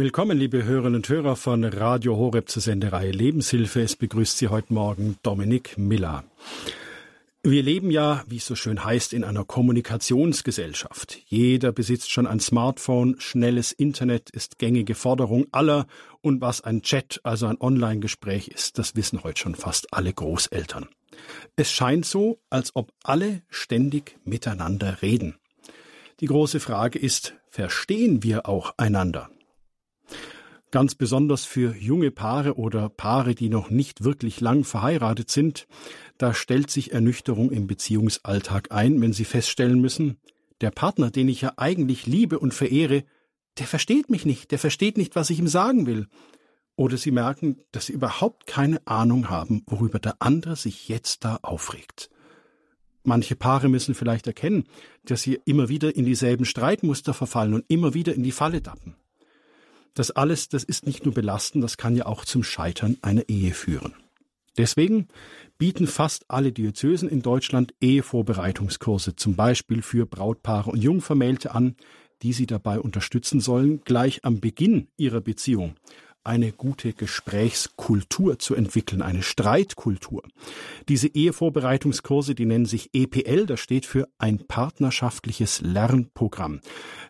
Willkommen, liebe Hörerinnen und Hörer von Radio Horeb zur Sendereihe Lebenshilfe. Es begrüßt Sie heute Morgen Dominik Miller. Wir leben ja, wie es so schön heißt, in einer Kommunikationsgesellschaft. Jeder besitzt schon ein Smartphone, schnelles Internet ist gängige Forderung aller und was ein Chat, also ein Online-Gespräch ist, das wissen heute schon fast alle Großeltern. Es scheint so, als ob alle ständig miteinander reden. Die große Frage ist, verstehen wir auch einander? Ganz besonders für junge Paare oder Paare, die noch nicht wirklich lang verheiratet sind, da stellt sich Ernüchterung im Beziehungsalltag ein, wenn sie feststellen müssen, der Partner, den ich ja eigentlich liebe und verehre, der versteht mich nicht, der versteht nicht, was ich ihm sagen will. Oder sie merken, dass sie überhaupt keine Ahnung haben, worüber der andere sich jetzt da aufregt. Manche Paare müssen vielleicht erkennen, dass sie immer wieder in dieselben Streitmuster verfallen und immer wieder in die Falle tappen. Das alles, das ist nicht nur belastend, das kann ja auch zum Scheitern einer Ehe führen. Deswegen bieten fast alle Diözesen in Deutschland Ehevorbereitungskurse, zum Beispiel für Brautpaare und Jungvermählte an, die sie dabei unterstützen sollen, gleich am Beginn ihrer Beziehung eine gute Gesprächskultur zu entwickeln, eine Streitkultur. Diese Ehevorbereitungskurse, die nennen sich EPL, das steht für ein partnerschaftliches Lernprogramm.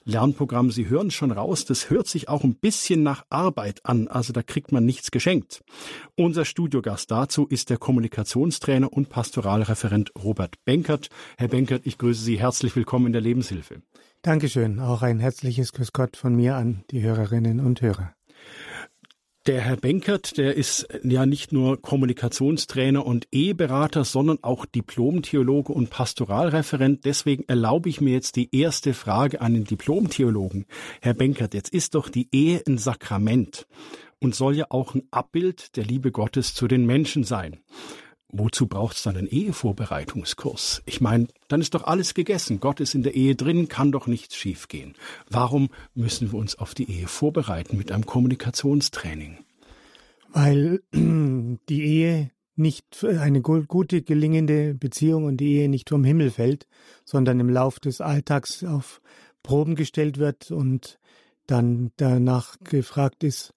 Lernprogramm, Sie hören schon raus, das hört sich auch ein bisschen nach Arbeit an, also da kriegt man nichts geschenkt. Unser Studiogast dazu ist der Kommunikationstrainer und Pastoralreferent Robert Benkert. Herr Benkert, ich grüße Sie herzlich willkommen in der Lebenshilfe. Dankeschön. Auch ein herzliches Grüß Gott von mir an die Hörerinnen und Hörer. Der Herr Benkert, der ist ja nicht nur Kommunikationstrainer und Eheberater, sondern auch Diplomtheologe und Pastoralreferent. Deswegen erlaube ich mir jetzt die erste Frage an den Diplomtheologen. Herr Benkert, jetzt ist doch die Ehe ein Sakrament und soll ja auch ein Abbild der Liebe Gottes zu den Menschen sein. Wozu braucht es dann einen Ehevorbereitungskurs? Ich meine, dann ist doch alles gegessen. Gott ist in der Ehe drin, kann doch nichts schiefgehen. Warum müssen wir uns auf die Ehe vorbereiten mit einem Kommunikationstraining? Weil die Ehe nicht eine gute, gelingende Beziehung und die Ehe nicht vom Himmel fällt, sondern im Lauf des Alltags auf Proben gestellt wird und dann danach gefragt ist,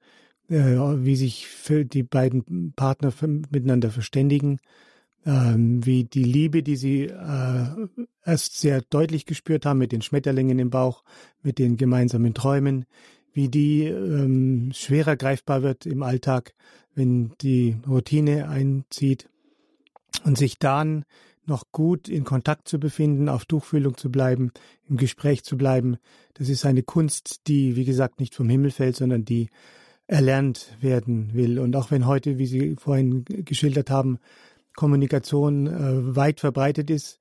wie sich die beiden Partner miteinander verständigen, ähm, wie die Liebe, die sie äh, erst sehr deutlich gespürt haben mit den Schmetterlingen im Bauch, mit den gemeinsamen Träumen, wie die ähm, schwerer greifbar wird im Alltag, wenn die Routine einzieht und sich dann noch gut in Kontakt zu befinden, auf Tuchfühlung zu bleiben, im Gespräch zu bleiben. Das ist eine Kunst, die, wie gesagt, nicht vom Himmel fällt, sondern die erlernt werden will. Und auch wenn heute, wie Sie vorhin geschildert haben, Kommunikation äh, weit verbreitet ist,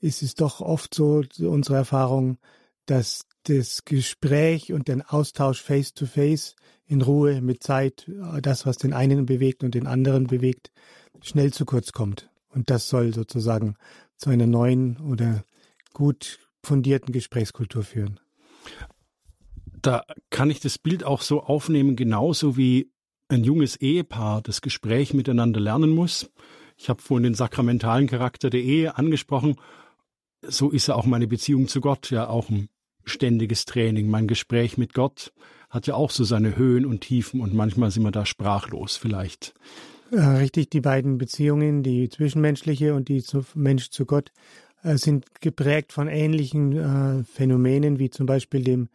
ist es doch oft so, unsere Erfahrung, dass das Gespräch und den Austausch face to face in Ruhe mit Zeit, das, was den einen bewegt und den anderen bewegt, schnell zu kurz kommt. Und das soll sozusagen zu einer neuen oder gut fundierten Gesprächskultur führen da kann ich das Bild auch so aufnehmen, genauso wie ein junges Ehepaar das Gespräch miteinander lernen muss. Ich habe vorhin den sakramentalen Charakter der Ehe angesprochen. So ist ja auch meine Beziehung zu Gott ja auch ein ständiges Training. Mein Gespräch mit Gott hat ja auch so seine Höhen und Tiefen und manchmal sind wir da sprachlos vielleicht. Richtig, die beiden Beziehungen, die zwischenmenschliche und die zu Mensch zu Gott, äh, sind geprägt von ähnlichen äh, Phänomenen wie zum Beispiel dem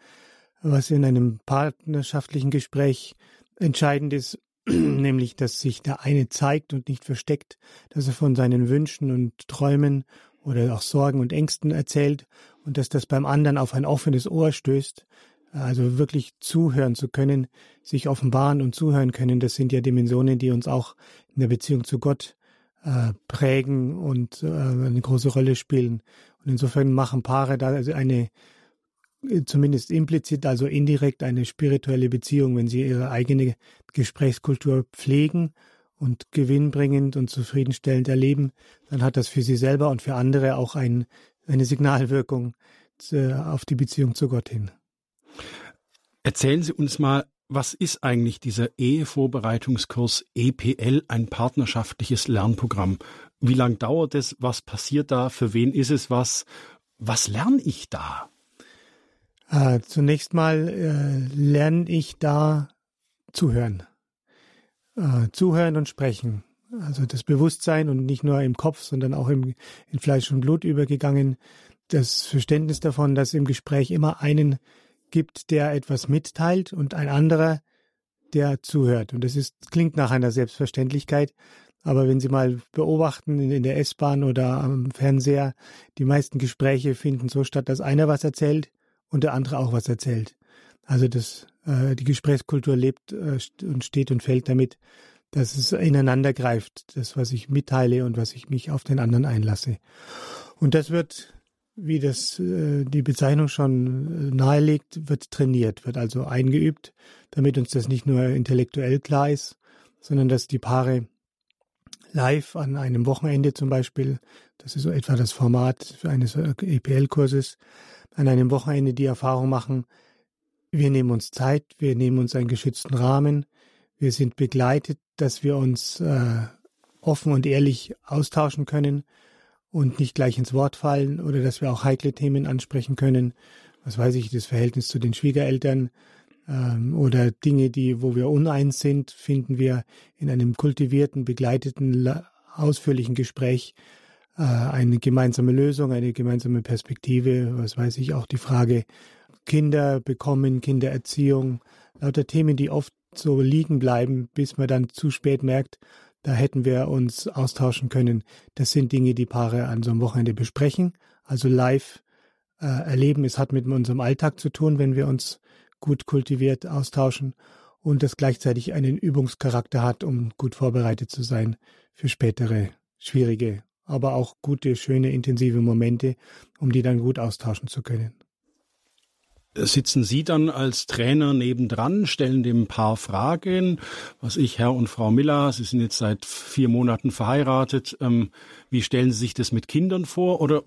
was in einem partnerschaftlichen Gespräch entscheidend ist, nämlich dass sich der eine zeigt und nicht versteckt, dass er von seinen Wünschen und Träumen oder auch Sorgen und Ängsten erzählt und dass das beim anderen auf ein offenes Ohr stößt, also wirklich zuhören zu können, sich offenbaren und zuhören können, das sind ja Dimensionen, die uns auch in der Beziehung zu Gott äh, prägen und äh, eine große Rolle spielen. Und insofern machen Paare da also eine zumindest implizit, also indirekt eine spirituelle Beziehung, wenn sie ihre eigene Gesprächskultur pflegen und gewinnbringend und zufriedenstellend erleben, dann hat das für sie selber und für andere auch ein, eine Signalwirkung auf die Beziehung zu Gott hin. Erzählen Sie uns mal, was ist eigentlich dieser Ehevorbereitungskurs EPL, ein partnerschaftliches Lernprogramm? Wie lange dauert es? Was passiert da? Für wen ist es was? Was lerne ich da? Äh, zunächst mal äh, lerne ich da zuhören. Äh, zuhören und sprechen. Also das Bewusstsein und nicht nur im Kopf, sondern auch im, in Fleisch und Blut übergegangen. Das Verständnis davon, dass im Gespräch immer einen gibt, der etwas mitteilt und ein anderer, der zuhört. Und das ist, klingt nach einer Selbstverständlichkeit. Aber wenn Sie mal beobachten in, in der S-Bahn oder am Fernseher, die meisten Gespräche finden so statt, dass einer was erzählt und der andere auch was erzählt. Also das, äh, die Gesprächskultur lebt äh, und steht und fällt damit, dass es ineinander greift, das, was ich mitteile und was ich mich auf den anderen einlasse. Und das wird, wie das äh, die Bezeichnung schon äh, nahelegt, wird trainiert, wird also eingeübt, damit uns das nicht nur intellektuell klar ist, sondern dass die Paare live an einem Wochenende zum Beispiel, das ist so etwa das Format eines EPL-Kurses, an einem Wochenende die Erfahrung machen, wir nehmen uns Zeit, wir nehmen uns einen geschützten Rahmen, wir sind begleitet, dass wir uns äh, offen und ehrlich austauschen können und nicht gleich ins Wort fallen oder dass wir auch heikle Themen ansprechen können. Was weiß ich, das Verhältnis zu den Schwiegereltern ähm, oder Dinge, die, wo wir uneins sind, finden wir in einem kultivierten, begleiteten, ausführlichen Gespräch eine gemeinsame Lösung, eine gemeinsame Perspektive, was weiß ich, auch die Frage Kinder bekommen, Kindererziehung, lauter Themen, die oft so liegen bleiben, bis man dann zu spät merkt, da hätten wir uns austauschen können. Das sind Dinge, die Paare an so einem Wochenende besprechen, also live äh, erleben. Es hat mit unserem Alltag zu tun, wenn wir uns gut kultiviert austauschen und das gleichzeitig einen Übungscharakter hat, um gut vorbereitet zu sein für spätere schwierige aber auch gute, schöne, intensive Momente, um die dann gut austauschen zu können. Sitzen Sie dann als Trainer nebendran, stellen dem Paar Fragen, was ich, Herr und Frau Miller, Sie sind jetzt seit vier Monaten verheiratet, ähm, wie stellen Sie sich das mit Kindern vor oder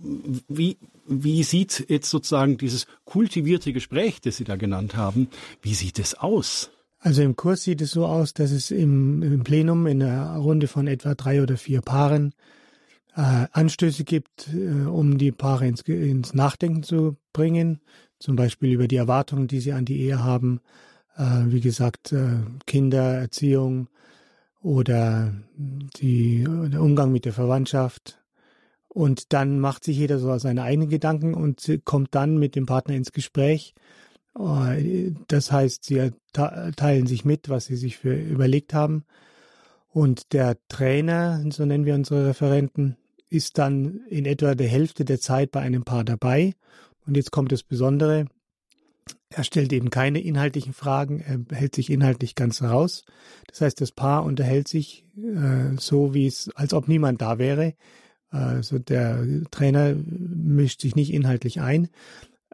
wie, wie sieht jetzt sozusagen dieses kultivierte Gespräch, das Sie da genannt haben, wie sieht es aus? Also im Kurs sieht es so aus, dass es im, im Plenum in einer Runde von etwa drei oder vier Paaren äh, Anstöße gibt, äh, um die Paare ins, ins, Nachdenken zu bringen, zum Beispiel über die Erwartungen, die sie an die Ehe haben, äh, wie gesagt, äh, Kindererziehung oder die, der Umgang mit der Verwandtschaft. Und dann macht sich jeder so seine eigenen Gedanken und kommt dann mit dem Partner ins Gespräch. Äh, das heißt, sie teilen sich mit, was sie sich für überlegt haben. Und der Trainer, so nennen wir unsere Referenten, ist dann in etwa der Hälfte der Zeit bei einem Paar dabei. Und jetzt kommt das Besondere. Er stellt eben keine inhaltlichen Fragen, er hält sich inhaltlich ganz raus. Das heißt, das Paar unterhält sich äh, so, wie es, als ob niemand da wäre. Also der Trainer mischt sich nicht inhaltlich ein.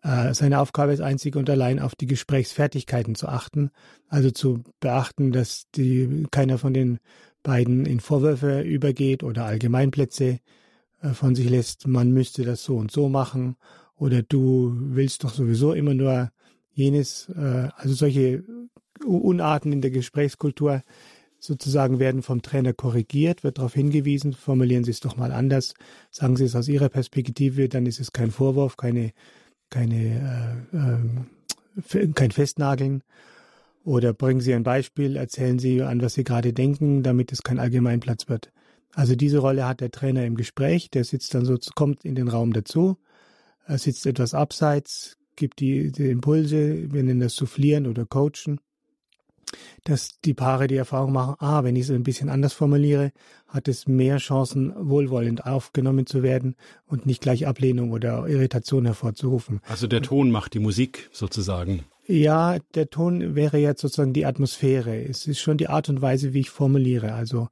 Äh, seine Aufgabe ist einzig und allein auf die Gesprächsfertigkeiten zu achten, also zu beachten, dass die, keiner von den beiden in Vorwürfe übergeht oder Allgemeinplätze von sich lässt, man müsste das so und so machen oder du willst doch sowieso immer nur jenes, äh, also solche Unarten in der Gesprächskultur sozusagen werden vom Trainer korrigiert, wird darauf hingewiesen, formulieren Sie es doch mal anders, sagen Sie es aus Ihrer Perspektive, dann ist es kein Vorwurf, keine, keine, äh, äh, kein Festnageln. Oder bringen Sie ein Beispiel, erzählen Sie, an was Sie gerade denken, damit es kein Allgemeinplatz wird. Also diese Rolle hat der Trainer im Gespräch, der sitzt dann so, kommt in den Raum dazu, er sitzt etwas abseits, gibt die, die Impulse, wir nennen das Soufflieren oder Coachen, dass die Paare die Erfahrung machen, ah, wenn ich es ein bisschen anders formuliere, hat es mehr Chancen, wohlwollend aufgenommen zu werden und nicht gleich Ablehnung oder Irritation hervorzurufen. Also der Ton macht die Musik sozusagen. Ja, der Ton wäre jetzt sozusagen die Atmosphäre. Es ist schon die Art und Weise, wie ich formuliere. Also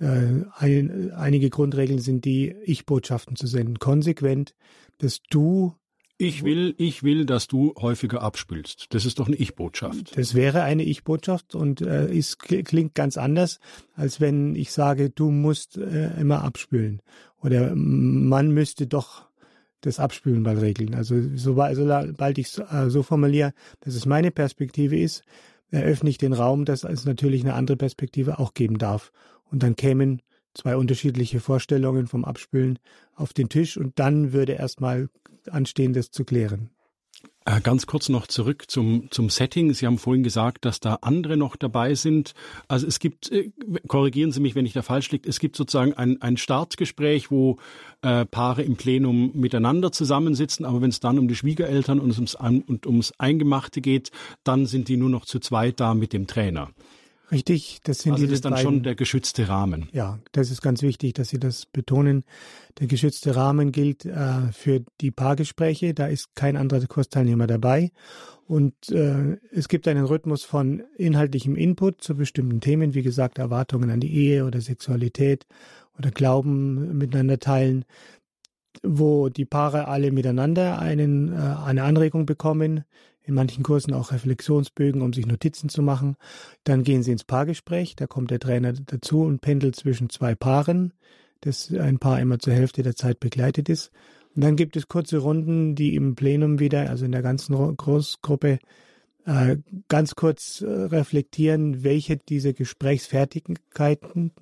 ein, einige Grundregeln sind die, Ich-Botschaften zu senden. Konsequent, dass du ich will, ich will, dass du häufiger abspülst. Das ist doch eine Ich-Botschaft. Das wäre eine Ich-Botschaft und äh, ist, klingt ganz anders, als wenn ich sage, du musst äh, immer abspülen. Oder man müsste doch das Abspülen mal regeln. Also sobald, sobald ich äh, so formuliere, dass es meine Perspektive ist, eröffne ich den Raum, dass es natürlich eine andere Perspektive auch geben darf. Und dann kämen zwei unterschiedliche Vorstellungen vom Abspülen auf den Tisch und dann würde erstmal anstehen, das zu klären. Äh, ganz kurz noch zurück zum, zum Setting. Sie haben vorhin gesagt, dass da andere noch dabei sind. Also es gibt, äh, korrigieren Sie mich, wenn ich da falsch liege, es gibt sozusagen ein, ein Startgespräch, wo äh, Paare im Plenum miteinander zusammensitzen, aber wenn es dann um die Schwiegereltern und ums, und ums Eingemachte geht, dann sind die nur noch zu zweit da mit dem Trainer. Richtig, das sind also das ist dann beiden, schon der geschützte Rahmen. Ja, das ist ganz wichtig, dass Sie das betonen. Der geschützte Rahmen gilt äh, für die Paargespräche. Da ist kein anderer Kursteilnehmer dabei. Und äh, es gibt einen Rhythmus von inhaltlichem Input zu bestimmten Themen, wie gesagt, Erwartungen an die Ehe oder Sexualität oder Glauben miteinander teilen, wo die Paare alle miteinander einen, äh, eine Anregung bekommen, in manchen Kursen auch Reflexionsbögen, um sich Notizen zu machen. Dann gehen sie ins Paargespräch, da kommt der Trainer dazu und pendelt zwischen zwei Paaren, das ein Paar immer zur Hälfte der Zeit begleitet ist. Und dann gibt es kurze Runden, die im Plenum wieder, also in der ganzen Großgruppe, äh, ganz kurz äh, reflektieren, welche dieser Gesprächsfertigkeiten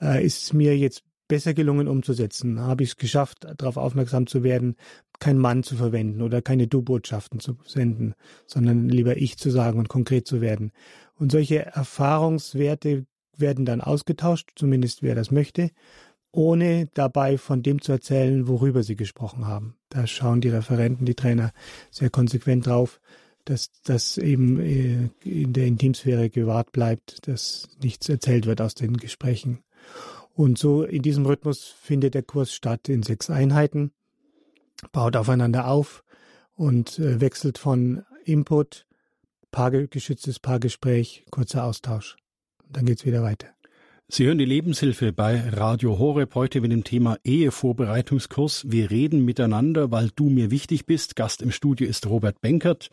äh, ist mir jetzt besser gelungen umzusetzen? Habe ich es geschafft, darauf aufmerksam zu werden, kein Mann zu verwenden oder keine Du-Botschaften zu senden, sondern lieber ich zu sagen und konkret zu werden? Und solche Erfahrungswerte werden dann ausgetauscht, zumindest wer das möchte, ohne dabei von dem zu erzählen, worüber sie gesprochen haben. Da schauen die Referenten, die Trainer sehr konsequent drauf, dass das eben äh, in der Intimsphäre gewahrt bleibt, dass nichts erzählt wird aus den Gesprächen. Und so in diesem Rhythmus findet der Kurs statt in sechs Einheiten, baut aufeinander auf und äh, wechselt von Input, Paarge geschütztes Paargespräch, kurzer Austausch. Und dann geht's wieder weiter. Sie hören die Lebenshilfe bei Radio Horeb heute mit dem Thema Ehevorbereitungskurs. Wir reden miteinander, weil du mir wichtig bist. Gast im Studio ist Robert Benkert.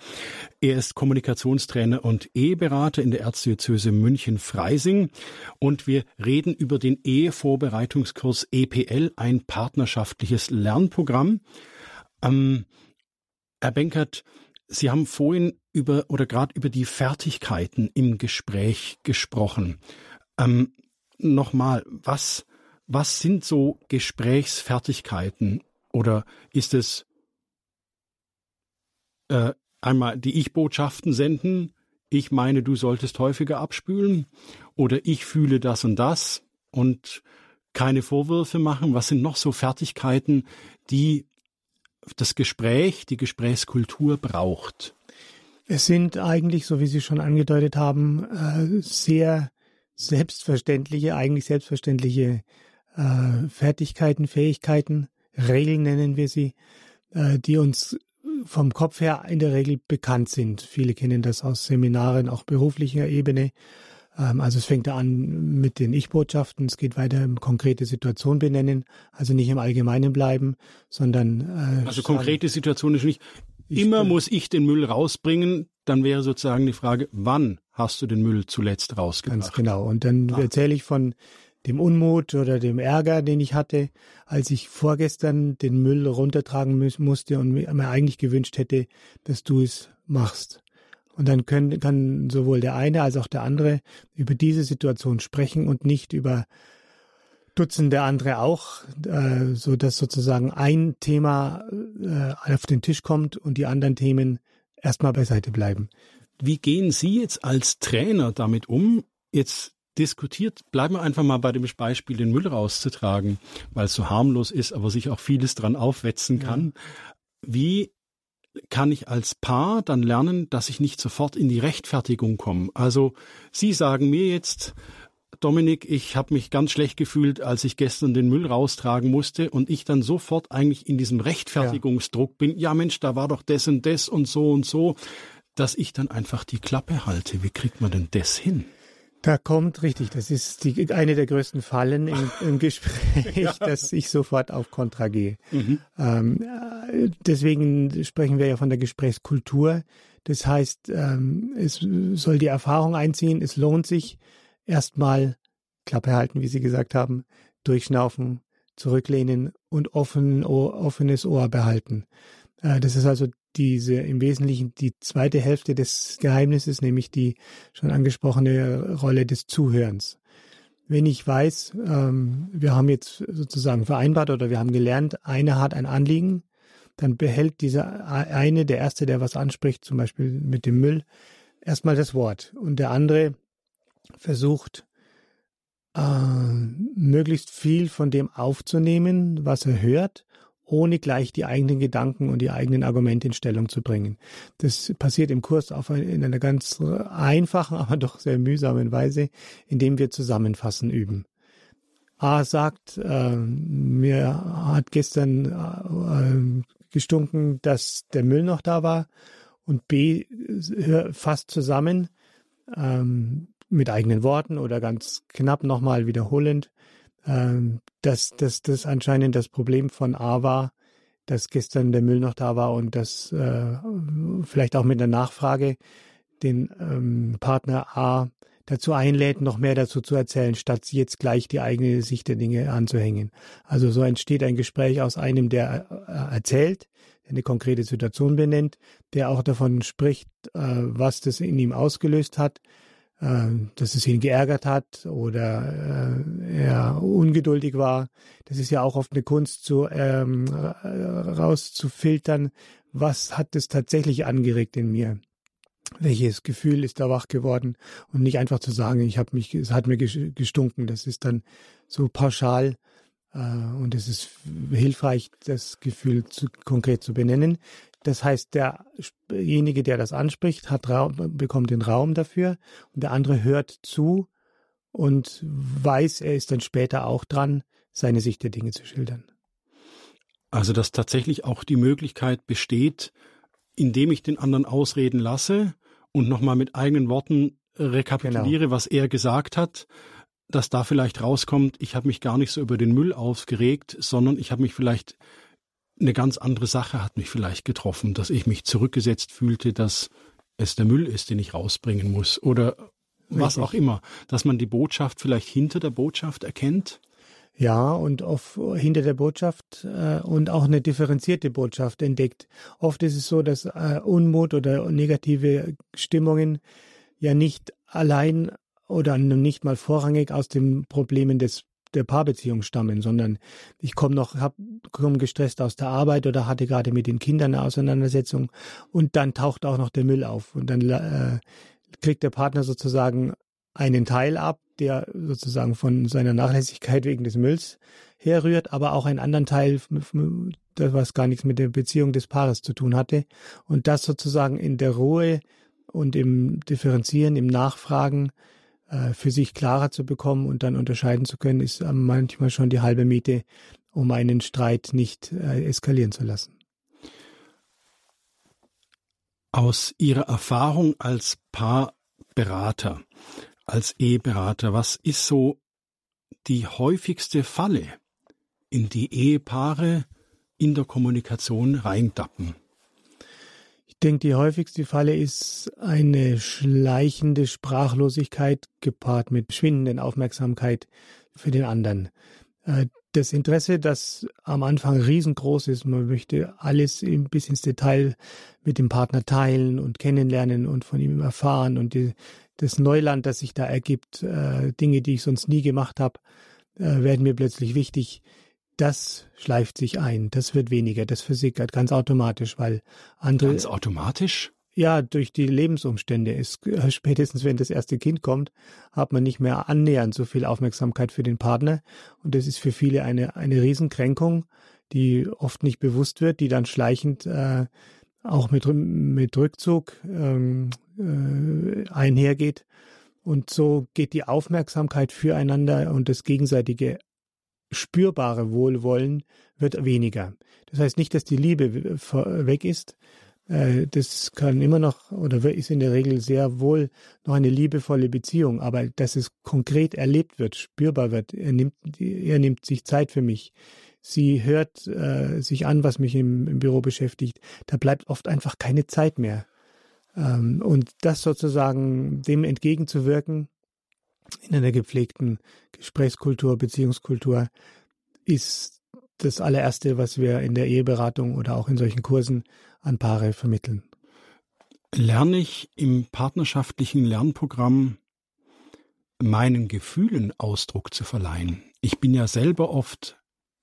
Er ist Kommunikationstrainer und Eheberater in der Erzdiözese München-Freising. Und wir reden über den Ehevorbereitungskurs EPL, ein partnerschaftliches Lernprogramm. Ähm, Herr Benkert, Sie haben vorhin über oder gerade über die Fertigkeiten im Gespräch gesprochen. Ähm, nochmal, was, was sind so Gesprächsfertigkeiten? Oder ist es äh, einmal die Ich-Botschaften senden, ich meine, du solltest häufiger abspülen? Oder ich fühle das und das und keine Vorwürfe machen? Was sind noch so Fertigkeiten, die das Gespräch, die Gesprächskultur braucht? Es sind eigentlich, so wie Sie schon angedeutet haben, äh, sehr selbstverständliche, eigentlich selbstverständliche äh, Fertigkeiten, Fähigkeiten, Regeln nennen wir sie, äh, die uns vom Kopf her in der Regel bekannt sind. Viele kennen das aus Seminaren, auch beruflicher Ebene. Ähm, also es fängt an mit den Ich-Botschaften, es geht weiter im konkrete Situation benennen, also nicht im Allgemeinen bleiben, sondern äh, also konkrete Situation ist nicht immer muss ich den Müll rausbringen, dann wäre sozusagen die Frage, wann hast du den Müll zuletzt rausgebracht? Ganz genau. Und dann ah. erzähle ich von dem Unmut oder dem Ärger, den ich hatte, als ich vorgestern den Müll runtertragen musste und mir eigentlich gewünscht hätte, dass du es machst. Und dann können, kann sowohl der eine als auch der andere über diese Situation sprechen und nicht über Dutzende andere auch, äh, so dass sozusagen ein Thema äh, auf den Tisch kommt und die anderen Themen erstmal beiseite bleiben. Wie gehen Sie jetzt als Trainer damit um? Jetzt diskutiert, bleiben wir einfach mal bei dem Beispiel, den Müll rauszutragen, weil es so harmlos ist, aber sich auch vieles dran aufwetzen kann. Ja. Wie kann ich als Paar dann lernen, dass ich nicht sofort in die Rechtfertigung komme? Also Sie sagen mir jetzt, Dominik, ich habe mich ganz schlecht gefühlt, als ich gestern den Müll raustragen musste und ich dann sofort eigentlich in diesem Rechtfertigungsdruck ja. bin. Ja, Mensch, da war doch das und das und so und so, dass ich dann einfach die Klappe halte. Wie kriegt man denn das hin? Da kommt richtig, das ist die, eine der größten Fallen im, im Gespräch, ja. dass ich sofort auf Kontra gehe. Mhm. Ähm, deswegen sprechen wir ja von der Gesprächskultur. Das heißt, ähm, es soll die Erfahrung einziehen, es lohnt sich, erstmal Klappe halten, wie Sie gesagt haben, durchschnaufen, zurücklehnen und offen, offenes Ohr behalten. Äh, das ist also diese im Wesentlichen die zweite Hälfte des Geheimnisses, nämlich die schon angesprochene Rolle des Zuhörens. Wenn ich weiß, ähm, wir haben jetzt sozusagen vereinbart oder wir haben gelernt, einer hat ein Anliegen, dann behält dieser eine, der erste, der was anspricht, zum Beispiel mit dem Müll, erstmal das Wort und der andere versucht äh, möglichst viel von dem aufzunehmen, was er hört, ohne gleich die eigenen Gedanken und die eigenen Argumente in Stellung zu bringen. Das passiert im Kurs auf ein, in einer ganz einfachen, aber doch sehr mühsamen Weise, indem wir Zusammenfassen üben. A sagt, äh, mir hat gestern äh, gestunken, dass der Müll noch da war und B fasst zusammen ähm, mit eigenen Worten oder ganz knapp nochmal wiederholend, ähm, dass, das anscheinend das Problem von A war, dass gestern der Müll noch da war und dass äh, vielleicht auch mit einer Nachfrage den ähm, Partner A dazu einlädt, noch mehr dazu zu erzählen, statt jetzt gleich die eigene Sicht der Dinge anzuhängen. Also so entsteht ein Gespräch aus einem, der äh, erzählt, eine konkrete Situation benennt, der auch davon spricht, äh, was das in ihm ausgelöst hat, dass es ihn geärgert hat oder er ungeduldig war. Das ist ja auch oft eine Kunst, zu ähm, rauszufiltern, was hat es tatsächlich angeregt in mir welches Gefühl ist da wach geworden und nicht einfach zu sagen, ich habe mich, es hat mir gestunken. Das ist dann so pauschal äh, und es ist hilfreich, das Gefühl zu, konkret zu benennen. Das heißt, derjenige, der das anspricht, hat Raum, bekommt den Raum dafür und der andere hört zu und weiß, er ist dann später auch dran, seine Sicht der Dinge zu schildern. Also, dass tatsächlich auch die Möglichkeit besteht, indem ich den anderen ausreden lasse und nochmal mit eigenen Worten rekapituliere, genau. was er gesagt hat, dass da vielleicht rauskommt, ich habe mich gar nicht so über den Müll aufgeregt, sondern ich habe mich vielleicht eine ganz andere Sache hat mich vielleicht getroffen, dass ich mich zurückgesetzt fühlte, dass es der Müll ist, den ich rausbringen muss oder was auch immer, dass man die Botschaft vielleicht hinter der Botschaft erkennt. Ja, und auf, hinter der Botschaft äh, und auch eine differenzierte Botschaft entdeckt. Oft ist es so, dass äh, Unmut oder negative Stimmungen ja nicht allein oder nicht mal vorrangig aus den Problemen des der Paarbeziehung stammen, sondern ich komme noch, hab, komm gestresst aus der Arbeit oder hatte gerade mit den Kindern eine Auseinandersetzung und dann taucht auch noch der Müll auf und dann äh, kriegt der Partner sozusagen einen Teil ab, der sozusagen von seiner Nachlässigkeit wegen des Mülls herrührt, aber auch einen anderen Teil, das was gar nichts mit der Beziehung des Paares zu tun hatte. Und das sozusagen in der Ruhe und im Differenzieren, im Nachfragen äh, für sich klarer zu bekommen und dann unterscheiden zu können, ist manchmal schon die halbe Miete, um einen Streit nicht äh, eskalieren zu lassen. Aus Ihrer Erfahrung als Paarberater, als Eheberater, was ist so die häufigste Falle, in die Ehepaare in der Kommunikation reindappen? Ich denke, die häufigste Falle ist eine schleichende Sprachlosigkeit gepaart mit schwindenden Aufmerksamkeit für den anderen. Äh, das Interesse, das am Anfang riesengroß ist, man möchte alles bis ins Detail mit dem Partner teilen und kennenlernen und von ihm erfahren und die, das Neuland, das sich da ergibt, äh, Dinge, die ich sonst nie gemacht habe, äh, werden mir plötzlich wichtig. Das schleift sich ein, das wird weniger, das versickert ganz automatisch, weil andere. Ganz automatisch? Ja, durch die Lebensumstände ist äh, spätestens, wenn das erste Kind kommt, hat man nicht mehr annähernd so viel Aufmerksamkeit für den Partner. Und das ist für viele eine, eine Riesenkränkung, die oft nicht bewusst wird, die dann schleichend äh, auch mit, mit Rückzug ähm, äh, einhergeht. Und so geht die Aufmerksamkeit füreinander und das gegenseitige spürbare Wohlwollen wird weniger. Das heißt nicht, dass die Liebe weg ist. Äh, das kann immer noch oder ist in der Regel sehr wohl noch eine liebevolle Beziehung, aber dass es konkret erlebt wird, spürbar wird. Er nimmt, er nimmt sich Zeit für mich. Sie hört äh, sich an, was mich im, im Büro beschäftigt. Da bleibt oft einfach keine Zeit mehr. Ähm, und das sozusagen dem entgegenzuwirken in einer gepflegten Gesprächskultur, Beziehungskultur, ist das allererste, was wir in der Eheberatung oder auch in solchen Kursen an Paare vermitteln. Lerne ich im partnerschaftlichen Lernprogramm meinen Gefühlen Ausdruck zu verleihen. Ich bin ja selber oft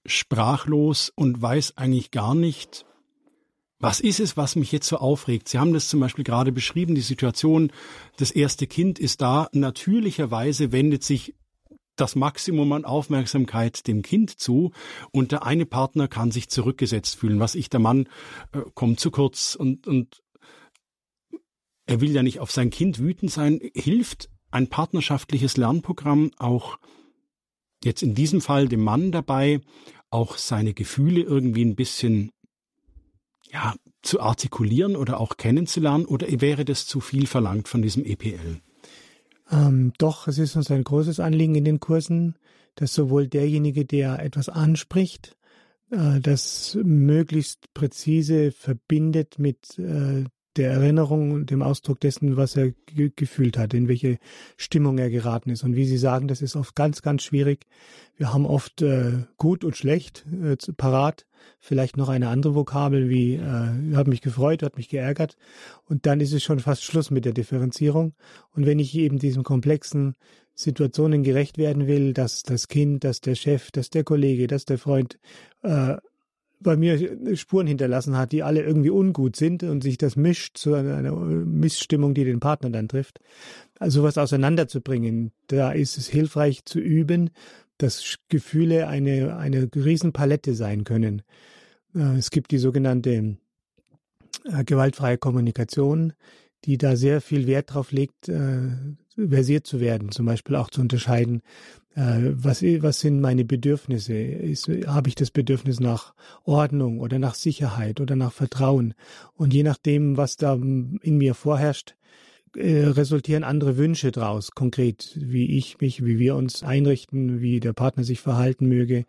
sprachlos und weiß eigentlich gar nicht, Was ist es, was mich jetzt so aufregt? Sie haben das zum Beispiel gerade beschrieben, die Situation, das erste Kind ist da. Natürlicherweise wendet sich das Maximum an Aufmerksamkeit dem Kind zu und der eine Partner kann sich zurückgesetzt fühlen. Was ich, der Mann, äh, kommt zu kurz und, und er will ja nicht auf sein Kind wütend sein. Hilft ein partnerschaftliches Lernprogramm auch jetzt in diesem Fall dem Mann dabei, auch seine Gefühle irgendwie ein bisschen ja, zu artikulieren oder auch kennenzulernen oder wäre das zu viel verlangt von diesem EPL? Ähm, doch, es ist uns ein großes Anliegen in den Kursen, dass sowohl derjenige, der etwas anspricht, äh, das möglichst präzise verbindet mit äh, der Erinnerung und dem Ausdruck dessen, was er ge gefühlt hat, in welche Stimmung er geraten ist. Und wie Sie sagen, das ist oft ganz, ganz schwierig. Wir haben oft äh, gut und schlecht äh, parat, vielleicht noch eine andere Vokabel wie äh, hat mich gefreut, hat mich geärgert. Und dann ist es schon fast Schluss mit der Differenzierung. Und wenn ich eben diesem komplexen Situationen gerecht werden will, dass das Kind, dass der Chef, dass der Kollege, dass der Freund äh, bei mir Spuren hinterlassen hat, die alle irgendwie ungut sind und sich das mischt zu einer Missstimmung, die den Partner dann trifft. Also was auseinanderzubringen, da ist es hilfreich zu üben, dass Gefühle eine, eine Riesenpalette sein können. Äh, es gibt die sogenannte äh, gewaltfreie Kommunikation, die da sehr viel Wert drauf legt, äh, versiert zu werden, zum Beispiel auch zu unterscheiden, äh, was, was sind meine Bedürfnisse? Ist, habe ich das Bedürfnis nach Ordnung oder nach Sicherheit oder nach Vertrauen? Und je nachdem, was da in mir vorherrscht, äh, resultieren andere Wünsche draus, konkret, wie ich mich, wie wir uns einrichten, wie der Partner sich verhalten möge.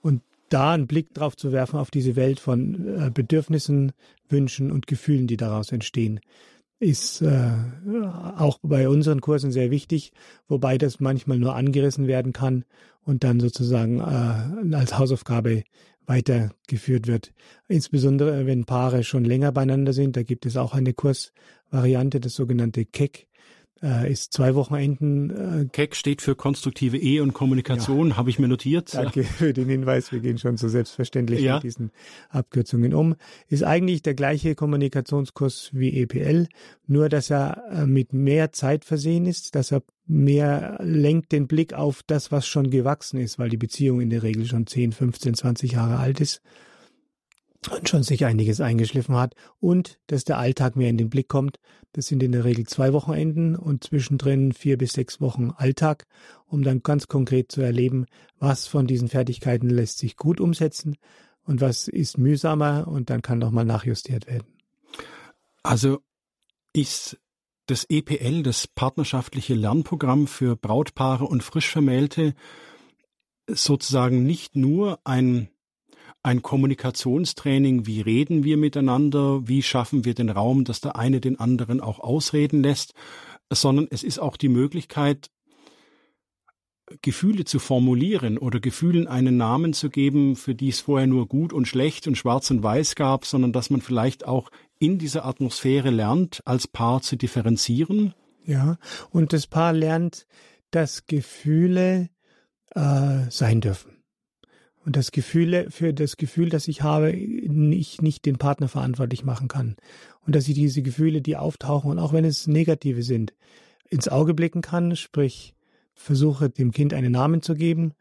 Und da einen Blick drauf zu werfen auf diese Welt von äh, Bedürfnissen, Wünschen und Gefühlen, die daraus entstehen ist äh, auch bei unseren Kursen sehr wichtig, wobei das manchmal nur angerissen werden kann und dann sozusagen äh, als Hausaufgabe weitergeführt wird. Insbesondere wenn Paare schon länger beieinander sind, da gibt es auch eine Kursvariante, das sogenannte KEC, äh, ist zwei Wochenenden. Äh, KEC steht für konstruktive Ehe und Kommunikation, ja. habe ich mir notiert. Danke für den Hinweis. Wir gehen schon so selbstverständlich ja. mit diesen Abkürzungen um. Ist eigentlich der gleiche Kommunikationskurs wie EPL, nur dass er äh, mit mehr Zeit versehen ist, dass er mehr lenkt den Blick auf das, was schon gewachsen ist, weil die Beziehung in der Regel schon 10, 15, 20 Jahre alt ist und schon sich einiges eingeschliffen hat und dass der Alltag mehr in den Blick kommt. Das sind in der Regel zwei Wochenenden und zwischendrin vier bis sechs Wochen Alltag, um dann ganz konkret zu erleben, was von diesen Fertigkeiten lässt sich gut umsetzen und was ist mühsamer und dann kann nochmal nachjustiert werden. Also ist das EPL, das partnerschaftliche Lernprogramm für Brautpaare und Frischvermählte, sozusagen nicht nur ein ein Kommunikationstraining, wie reden wir miteinander, wie schaffen wir den Raum, dass der eine den anderen auch ausreden lässt, sondern es ist auch die Möglichkeit, Gefühle zu formulieren oder Gefühlen einen Namen zu geben, für die es vorher nur gut und schlecht und schwarz und weiß gab, sondern dass man vielleicht auch in dieser Atmosphäre lernt, als Paar zu differenzieren. Ja, und das Paar lernt, dass Gefühle äh, sein dürfen. Und das Gefühl, für das Gefühl, das ich habe, ich nicht den Partner verantwortlich machen kann. Und dass ich diese Gefühle, die auftauchen, und auch wenn es negative sind, ins Auge blicken kann, sprich, versuche dem Kind einen Namen zu geben,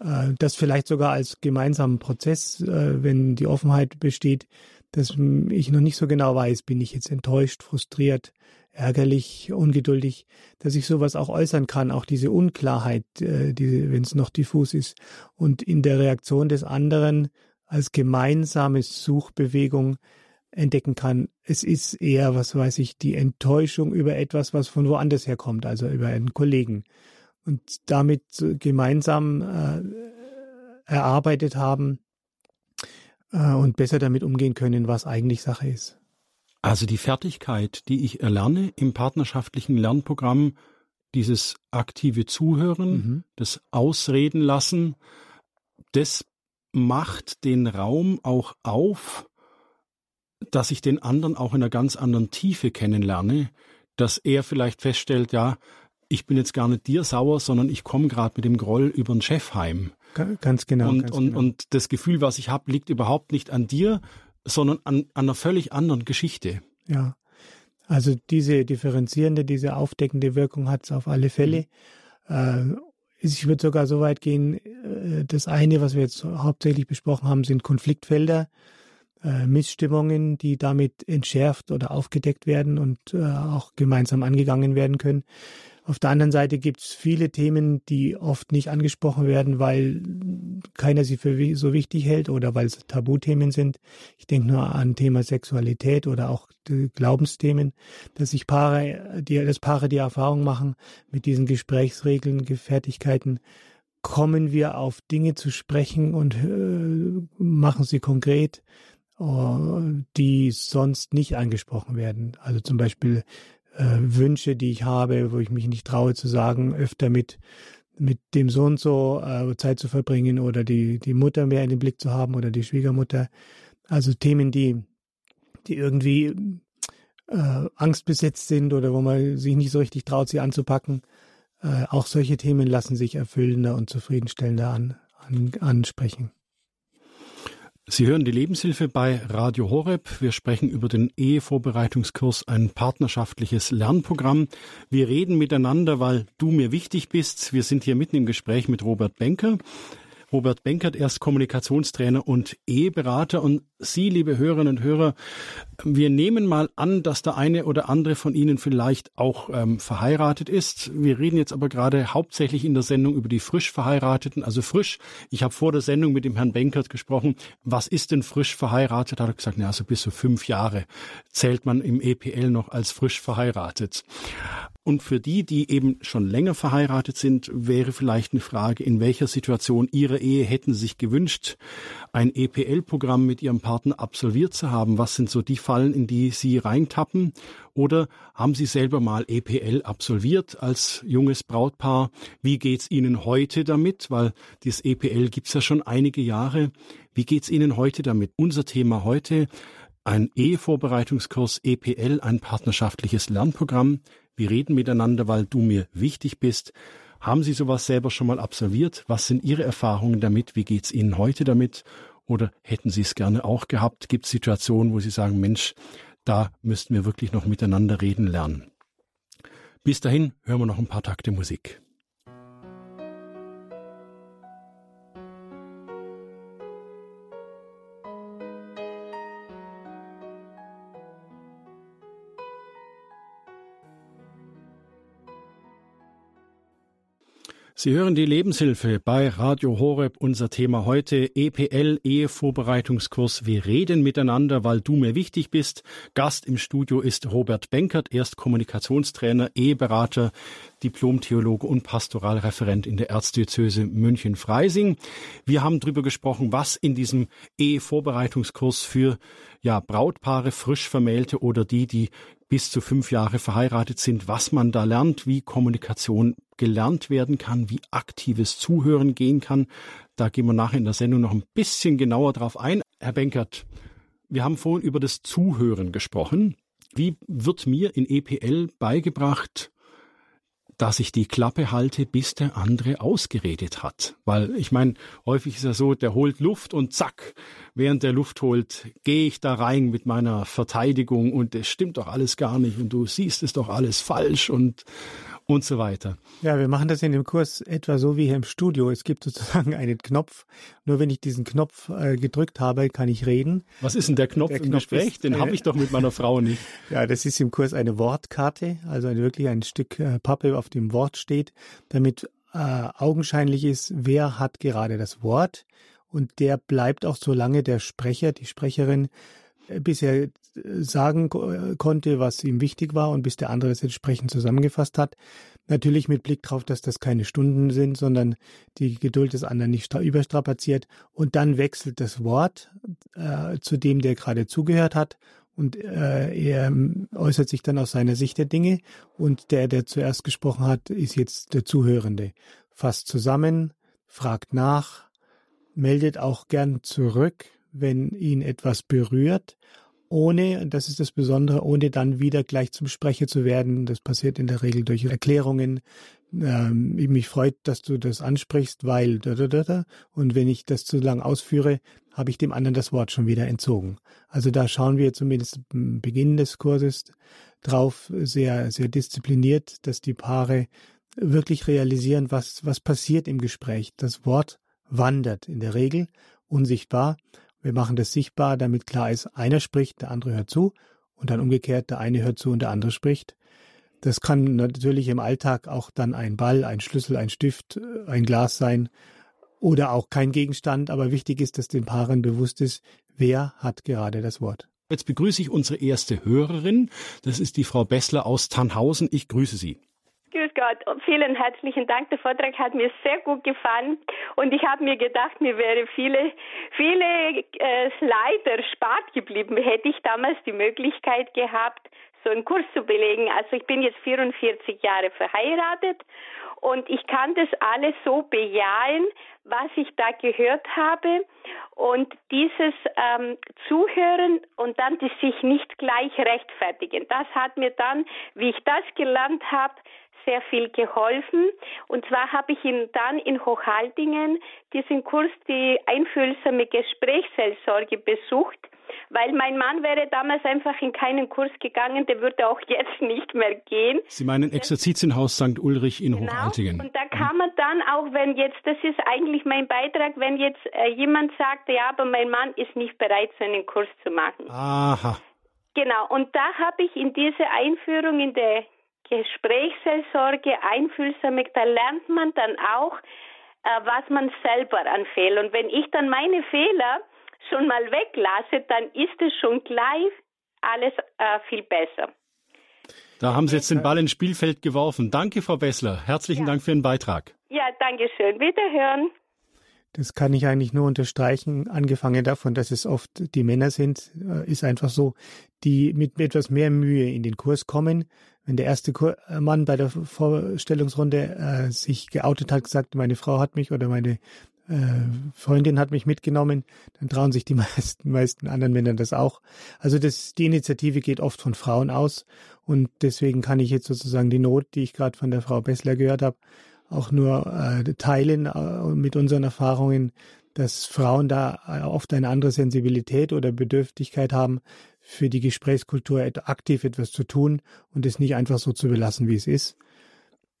äh, das vielleicht sogar als gemeinsamen Prozess, äh, wenn die Offenheit besteht, dass ich noch nicht so genau weiß, bin ich jetzt enttäuscht, frustriert, ärgerlich, ungeduldig, dass ich sowas auch äußern kann, auch diese Unklarheit, äh, diese, wenn es noch diffus ist, und in der Reaktion des anderen als gemeinsame Suchbewegung entdecken kann. Es ist eher, was weiß ich, die Enttäuschung über etwas, was von woanders herkommt, also über einen Kollegen. Und damit gemeinsam äh, erarbeitet haben äh, und besser damit umgehen können, was eigentlich Sache ist. Also die Fertigkeit, die ich erlerne im partnerschaftlichen Lernprogramm, dieses aktive Zuhören, mhm. das Ausreden lassen, das macht den Raum auch auf, dass ich den anderen auch in einer ganz anderen Tiefe kennenlerne, dass er vielleicht feststellt, ja, ich bin jetzt gar nicht dir sauer, sondern ich komme gerade mit dem Groll über den Chef heim. Ganz genau. Und, ganz und, genau. und das Gefühl, was ich habe, liegt überhaupt nicht an dir, sondern an, an einer völlig anderen Geschichte. Ja, also diese differenzierende, diese aufdeckende Wirkung hat es auf alle Fälle. Mhm. Äh, ich würde sogar so weit gehen, äh, das eine, was wir jetzt hauptsächlich besprochen haben, sind Konfliktfelder, äh, Missstimmungen, die damit entschärft oder aufgedeckt werden und äh, auch gemeinsam angegangen werden können. Auf der anderen Seite gibt es viele Themen, die oft nicht angesprochen werden, weil keiner sie für so wichtig hält oder weil es Tabuthemen sind. Ich denke nur an Thema Sexualität oder auch Glaubensthemen, dass sich Paare, die, dass Paare die Erfahrung machen, mit diesen Gesprächsregeln, Fertigkeiten, kommen wir auf Dinge zu sprechen und äh, machen sie konkret, äh, die sonst nicht angesprochen werden. Also zum Beispiel äh, Wünsche, die ich habe, wo ich mich nicht traue zu sagen, öfter mit mit dem Sohn so äh, Zeit zu verbringen oder die die Mutter mehr in den Blick zu haben oder die Schwiegermutter. Also Themen, die die irgendwie äh, angstbesetzt sind oder wo man sich nicht so richtig traut, sie anzupacken. Äh, auch solche Themen lassen sich erfüllender und zufriedenstellender an, an, ansprechen. Sie hören die Lebenshilfe bei Radio Horeb. Wir sprechen über den Ehevorbereitungskurs, ein partnerschaftliches Lernprogramm. Wir reden miteinander, weil du mir wichtig bist. Wir sind hier mitten im Gespräch mit Robert Benker. Robert Benkert, erst Kommunikationstrainer und Eheberater. Und Sie, liebe Hörerinnen und Hörer, wir nehmen mal an, dass der eine oder andere von Ihnen vielleicht auch ähm, verheiratet ist. Wir reden jetzt aber gerade hauptsächlich in der Sendung über die frisch Verheirateten. Also frisch, ich habe vor der Sendung mit dem Herrn Benkert gesprochen. Was ist denn frisch verheiratet? Hat er gesagt, ja, so bis zu fünf Jahre zählt man im EPL noch als frisch verheiratet. Und für die, die eben schon länger verheiratet sind, wäre vielleicht eine Frage, in welcher Situation Ihrer Ehe hätten Sie sich gewünscht, ein EPL-Programm mit Ihrem Partner absolviert zu haben? Was sind so die Fallen, in die Sie reintappen? Oder haben Sie selber mal EPL absolviert als junges Brautpaar? Wie geht's Ihnen heute damit? Weil dieses EPL gibt's ja schon einige Jahre. Wie geht's Ihnen heute damit? Unser Thema heute, ein Ehevorbereitungskurs EPL, ein partnerschaftliches Lernprogramm. Wir reden miteinander, weil du mir wichtig bist. Haben Sie sowas selber schon mal absolviert? Was sind Ihre Erfahrungen damit? Wie geht's Ihnen heute damit? Oder hätten Sie es gerne auch gehabt? Gibt es Situationen, wo Sie sagen, Mensch, da müssten wir wirklich noch miteinander reden lernen? Bis dahin hören wir noch ein paar Takte Musik. Sie hören die Lebenshilfe bei Radio Horeb. Unser Thema heute EPL Ehevorbereitungskurs. Wir reden miteinander, weil du mir wichtig bist. Gast im Studio ist Robert Benkert, erst Kommunikationstrainer, Eheberater, Diplomtheologe und Pastoralreferent in der Erzdiözese München-Freising. Wir haben darüber gesprochen, was in diesem Ehevorbereitungskurs für ja, Brautpaare, frisch vermählte oder die, die bis zu fünf Jahre verheiratet sind, was man da lernt, wie Kommunikation gelernt werden kann, wie aktives Zuhören gehen kann. Da gehen wir nachher in der Sendung noch ein bisschen genauer drauf ein. Herr Benkert, wir haben vorhin über das Zuhören gesprochen. Wie wird mir in EPL beigebracht, dass ich die Klappe halte, bis der andere ausgeredet hat. Weil ich meine, häufig ist ja so, der holt Luft und zack, während der Luft holt, gehe ich da rein mit meiner Verteidigung und es stimmt doch alles gar nicht und du siehst es doch alles falsch und und so weiter. Ja, wir machen das in dem Kurs etwa so wie hier im Studio. Es gibt sozusagen einen Knopf. Nur wenn ich diesen Knopf äh, gedrückt habe, kann ich reden. Was ist denn der Knopf der im Knopf Gespräch? Den habe ich doch mit meiner Frau nicht. Ja, das ist im Kurs eine Wortkarte, also ein, wirklich ein Stück äh, Pappe, auf dem Wort steht, damit äh, augenscheinlich ist, wer hat gerade das Wort. Und der bleibt auch so lange der Sprecher, die Sprecherin äh, bis er äh, sagen äh, konnte, was ihm wichtig war und bis der andere es entsprechend zusammengefasst hat. Natürlich mit Blick darauf, dass das keine Stunden sind, sondern die Geduld des anderen nicht überstrapaziert. Und dann wechselt das Wort äh, zu dem, der gerade zugehört hat. Und äh, er äußert sich dann aus seiner Sicht der Dinge. Und der, der zuerst gesprochen hat, ist jetzt der Zuhörende. Fasst zusammen, fragt nach, meldet auch gern zurück, wenn ihn etwas berührt, ohne, das ist das Besondere, ohne dann wieder gleich zum Sprecher zu werden. Das passiert in der Regel durch Erklärungen. Ähm, mich freut, dass du das ansprichst, weil da, da, da, da. und wenn ich das zu lang ausführe, habe ich dem anderen das Wort schon wieder entzogen. Also da schauen wir zumindest am Beginn des Kurses drauf, sehr, sehr diszipliniert, dass die Paare wirklich realisieren, was, was passiert im Gespräch. Das Wort wandert in der Regel unsichtbar. Wir machen das sichtbar, damit klar ist, einer spricht, der andere hört zu und dann umgekehrt, der eine hört zu und der andere spricht. Das kann natürlich im Alltag auch dann ein Ball, ein Schlüssel, ein Stift, ein Glas sein oder auch kein Gegenstand, aber wichtig ist, dass den Paaren bewusst ist, wer hat gerade das Wort. Jetzt begrüße ich unsere erste Hörerin. Das ist die Frau Bessler aus Tannhausen. Ich grüße Sie. Grüß Gott vielen herzlichen Dank. Der Vortrag hat mir sehr gut gefallen und ich habe mir gedacht, mir wäre viele, viele äh, Leid erspart geblieben, hätte ich damals die Möglichkeit gehabt, so einen Kurs zu belegen. Also ich bin jetzt 44 Jahre verheiratet und ich kann das alles so bejahen, was ich da gehört habe und dieses ähm, Zuhören und dann die sich nicht gleich rechtfertigen. Das hat mir dann, wie ich das gelernt habe, sehr viel geholfen. Und zwar habe ich ihn dann in Hochhaltingen diesen Kurs, die einfühlsame Gesprächsseelsorge besucht, weil mein Mann wäre damals einfach in keinen Kurs gegangen, der würde auch jetzt nicht mehr gehen. Sie meinen Exerzitienhaus St. Ulrich in genau. Hochhaltingen. Und da kann man dann auch, wenn jetzt, das ist eigentlich mein Beitrag, wenn jetzt äh, jemand sagt, ja, aber mein Mann ist nicht bereit, so einen Kurs zu machen. Aha. Genau, und da habe ich in diese Einführung in der Gesprächsseelsorge, Einfühlsamkeit, da lernt man dann auch, äh, was man selber an Fehlern. Und wenn ich dann meine Fehler schon mal weglasse, dann ist es schon gleich alles äh, viel besser. Da haben Sie jetzt den Ball ins Spielfeld geworfen. Danke, Frau Bessler. Herzlichen ja. Dank für Ihren Beitrag. Ja, danke schön. Wiederhören. Das kann ich eigentlich nur unterstreichen. Angefangen davon, dass es oft die Männer sind, äh, ist einfach so, die mit etwas mehr Mühe in den Kurs kommen, wenn der erste äh, Mann bei der Vorstellungsrunde äh, sich geoutet hat, gesagt, meine Frau hat mich oder meine äh, Freundin hat mich mitgenommen, dann trauen sich die meisten, meisten anderen Männer das auch. Also das, die Initiative geht oft von Frauen aus und deswegen kann ich jetzt sozusagen die Not, die ich gerade von der Frau Bessler gehört habe, auch nur äh, teilen äh, mit unseren Erfahrungen, dass Frauen da äh, oft eine andere Sensibilität oder Bedürftigkeit haben, für die Gesprächskultur aktiv etwas zu tun und es nicht einfach so zu belassen, wie es ist.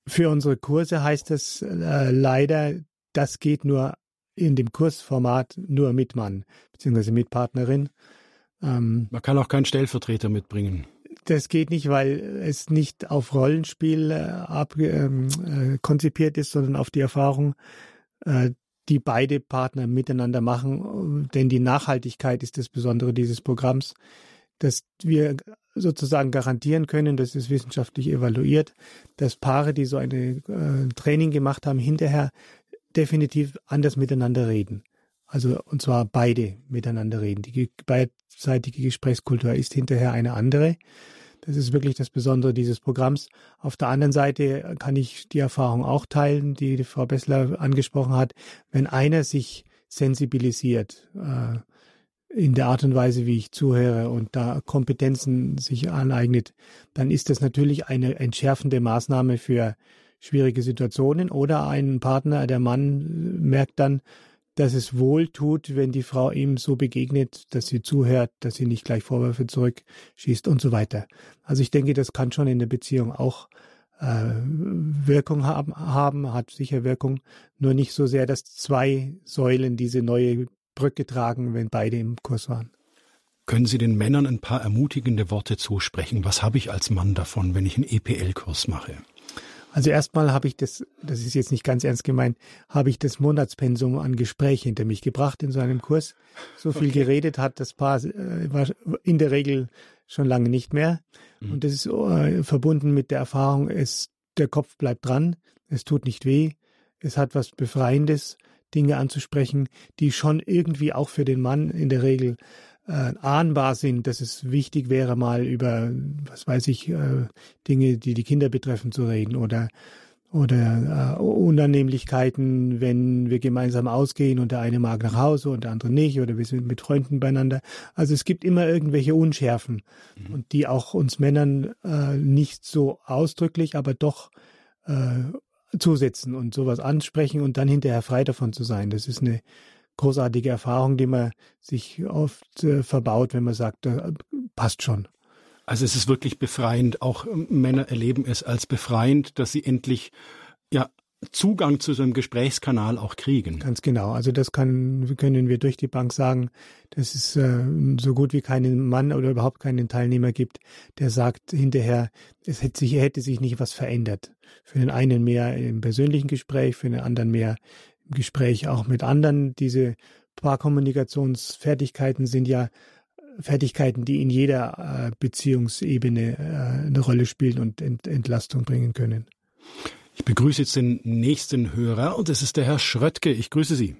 Für unsere Kurse heißt es äh, leider, das geht nur in dem Kursformat nur mit Mann bzw. mit Partnerin. Ähm, Man kann auch keinen Stellvertreter mitbringen. Das geht nicht, weil es nicht auf Rollenspiel äh, ab, ähm, äh, konzipiert ist, sondern auf die Erfahrung, äh, die beide Partner miteinander machen. Denn die Nachhaltigkeit ist das Besondere dieses Programms dass wir sozusagen garantieren können, das ist wissenschaftlich evaluiert, dass Paare, die so ein äh, Training gemacht haben, hinterher definitiv anders miteinander reden. Also und zwar beide miteinander reden. Die beidseitige Gesprächskultur ist hinterher eine andere. Das ist wirklich das Besondere dieses Programms. Auf der anderen Seite kann ich die Erfahrung auch teilen, die, Frau Bessler angesprochen hat. Wenn einer sich sensibilisiert, äh, in der Art und Weise, wie ich zuhöre und da Kompetenzen sich aneignet, dann ist das natürlich eine entschärfende Maßnahme für schwierige Situationen oder ein Partner, der Mann merkt dann, dass es wohl tut, wenn die Frau ihm so begegnet, dass sie zuhört, dass sie nicht gleich Vorwürfe zurückschießt und so weiter. Also ich denke, das kann schon in der Beziehung auch äh, Wirkung haben, haben, hat sicher Wirkung, nur nicht so sehr, dass zwei Säulen diese neue Brücke tragen, wenn beide im Kurs waren. Können Sie den Männern ein paar ermutigende Worte zusprechen? Was habe ich als Mann davon, wenn ich einen EPL-Kurs mache? Also erstmal habe ich das, das ist jetzt nicht ganz ernst gemeint, habe ich das Monatspensum an Gespräch hinter mich gebracht in so einem Kurs. So viel okay. geredet hat das Paar äh, war in der Regel schon lange nicht mehr. Mhm. Und das ist äh, verbunden mit der Erfahrung, es, der Kopf bleibt dran, es tut nicht weh, es hat was Befreiendes Dinge anzusprechen, die schon irgendwie auch für den Mann in der Regel äh, ahnbar sind, dass es wichtig wäre, mal über, was weiß ich, äh, Dinge, die die Kinder betreffen, zu reden oder oder äh, Unannehmlichkeiten, wenn wir gemeinsam ausgehen und der eine mag nach Hause und der andere nicht oder wir sind mit Freunden beieinander. Also es gibt immer irgendwelche Unschärfen mhm. und die auch uns Männern äh, nicht so ausdrücklich, aber doch äh, zusetzen und sowas ansprechen und dann hinterher frei davon zu sein. Das ist eine großartige Erfahrung, die man sich oft äh, verbaut, wenn man sagt, äh, passt schon. Also es ist wirklich befreiend. Auch ähm, Männer erleben es als befreiend, dass sie endlich ja Zugang zu so einem Gesprächskanal auch kriegen. Ganz genau. Also das kann, können wir durch die Bank sagen, dass es äh, so gut wie keinen Mann oder überhaupt keinen Teilnehmer gibt, der sagt hinterher, es hätte sich, hätte sich nicht was verändert. Für den einen mehr im persönlichen Gespräch, für den anderen mehr im Gespräch auch mit anderen. Diese Paarkommunikationsfertigkeiten sind ja Fertigkeiten, die in jeder äh, Beziehungsebene äh, eine Rolle spielen und Entlastung bringen können. Ich begrüße jetzt den nächsten Hörer und das ist der Herr Schröttke. Ich grüße Sie.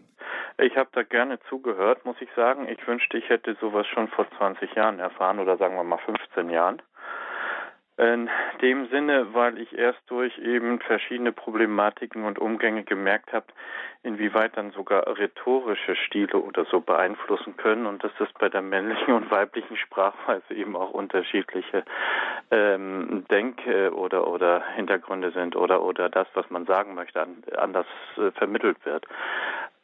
Ich habe da gerne zugehört, muss ich sagen. Ich wünschte, ich hätte sowas schon vor 20 Jahren erfahren oder sagen wir mal 15 Jahren. In dem Sinne, weil ich erst durch eben verschiedene Problematiken und Umgänge gemerkt habe, inwieweit dann sogar rhetorische Stile oder so beeinflussen können und dass das bei der männlichen und weiblichen Sprachweise eben auch unterschiedliche ähm, Denk- oder oder Hintergründe sind oder oder das, was man sagen möchte, an, anders äh, vermittelt wird.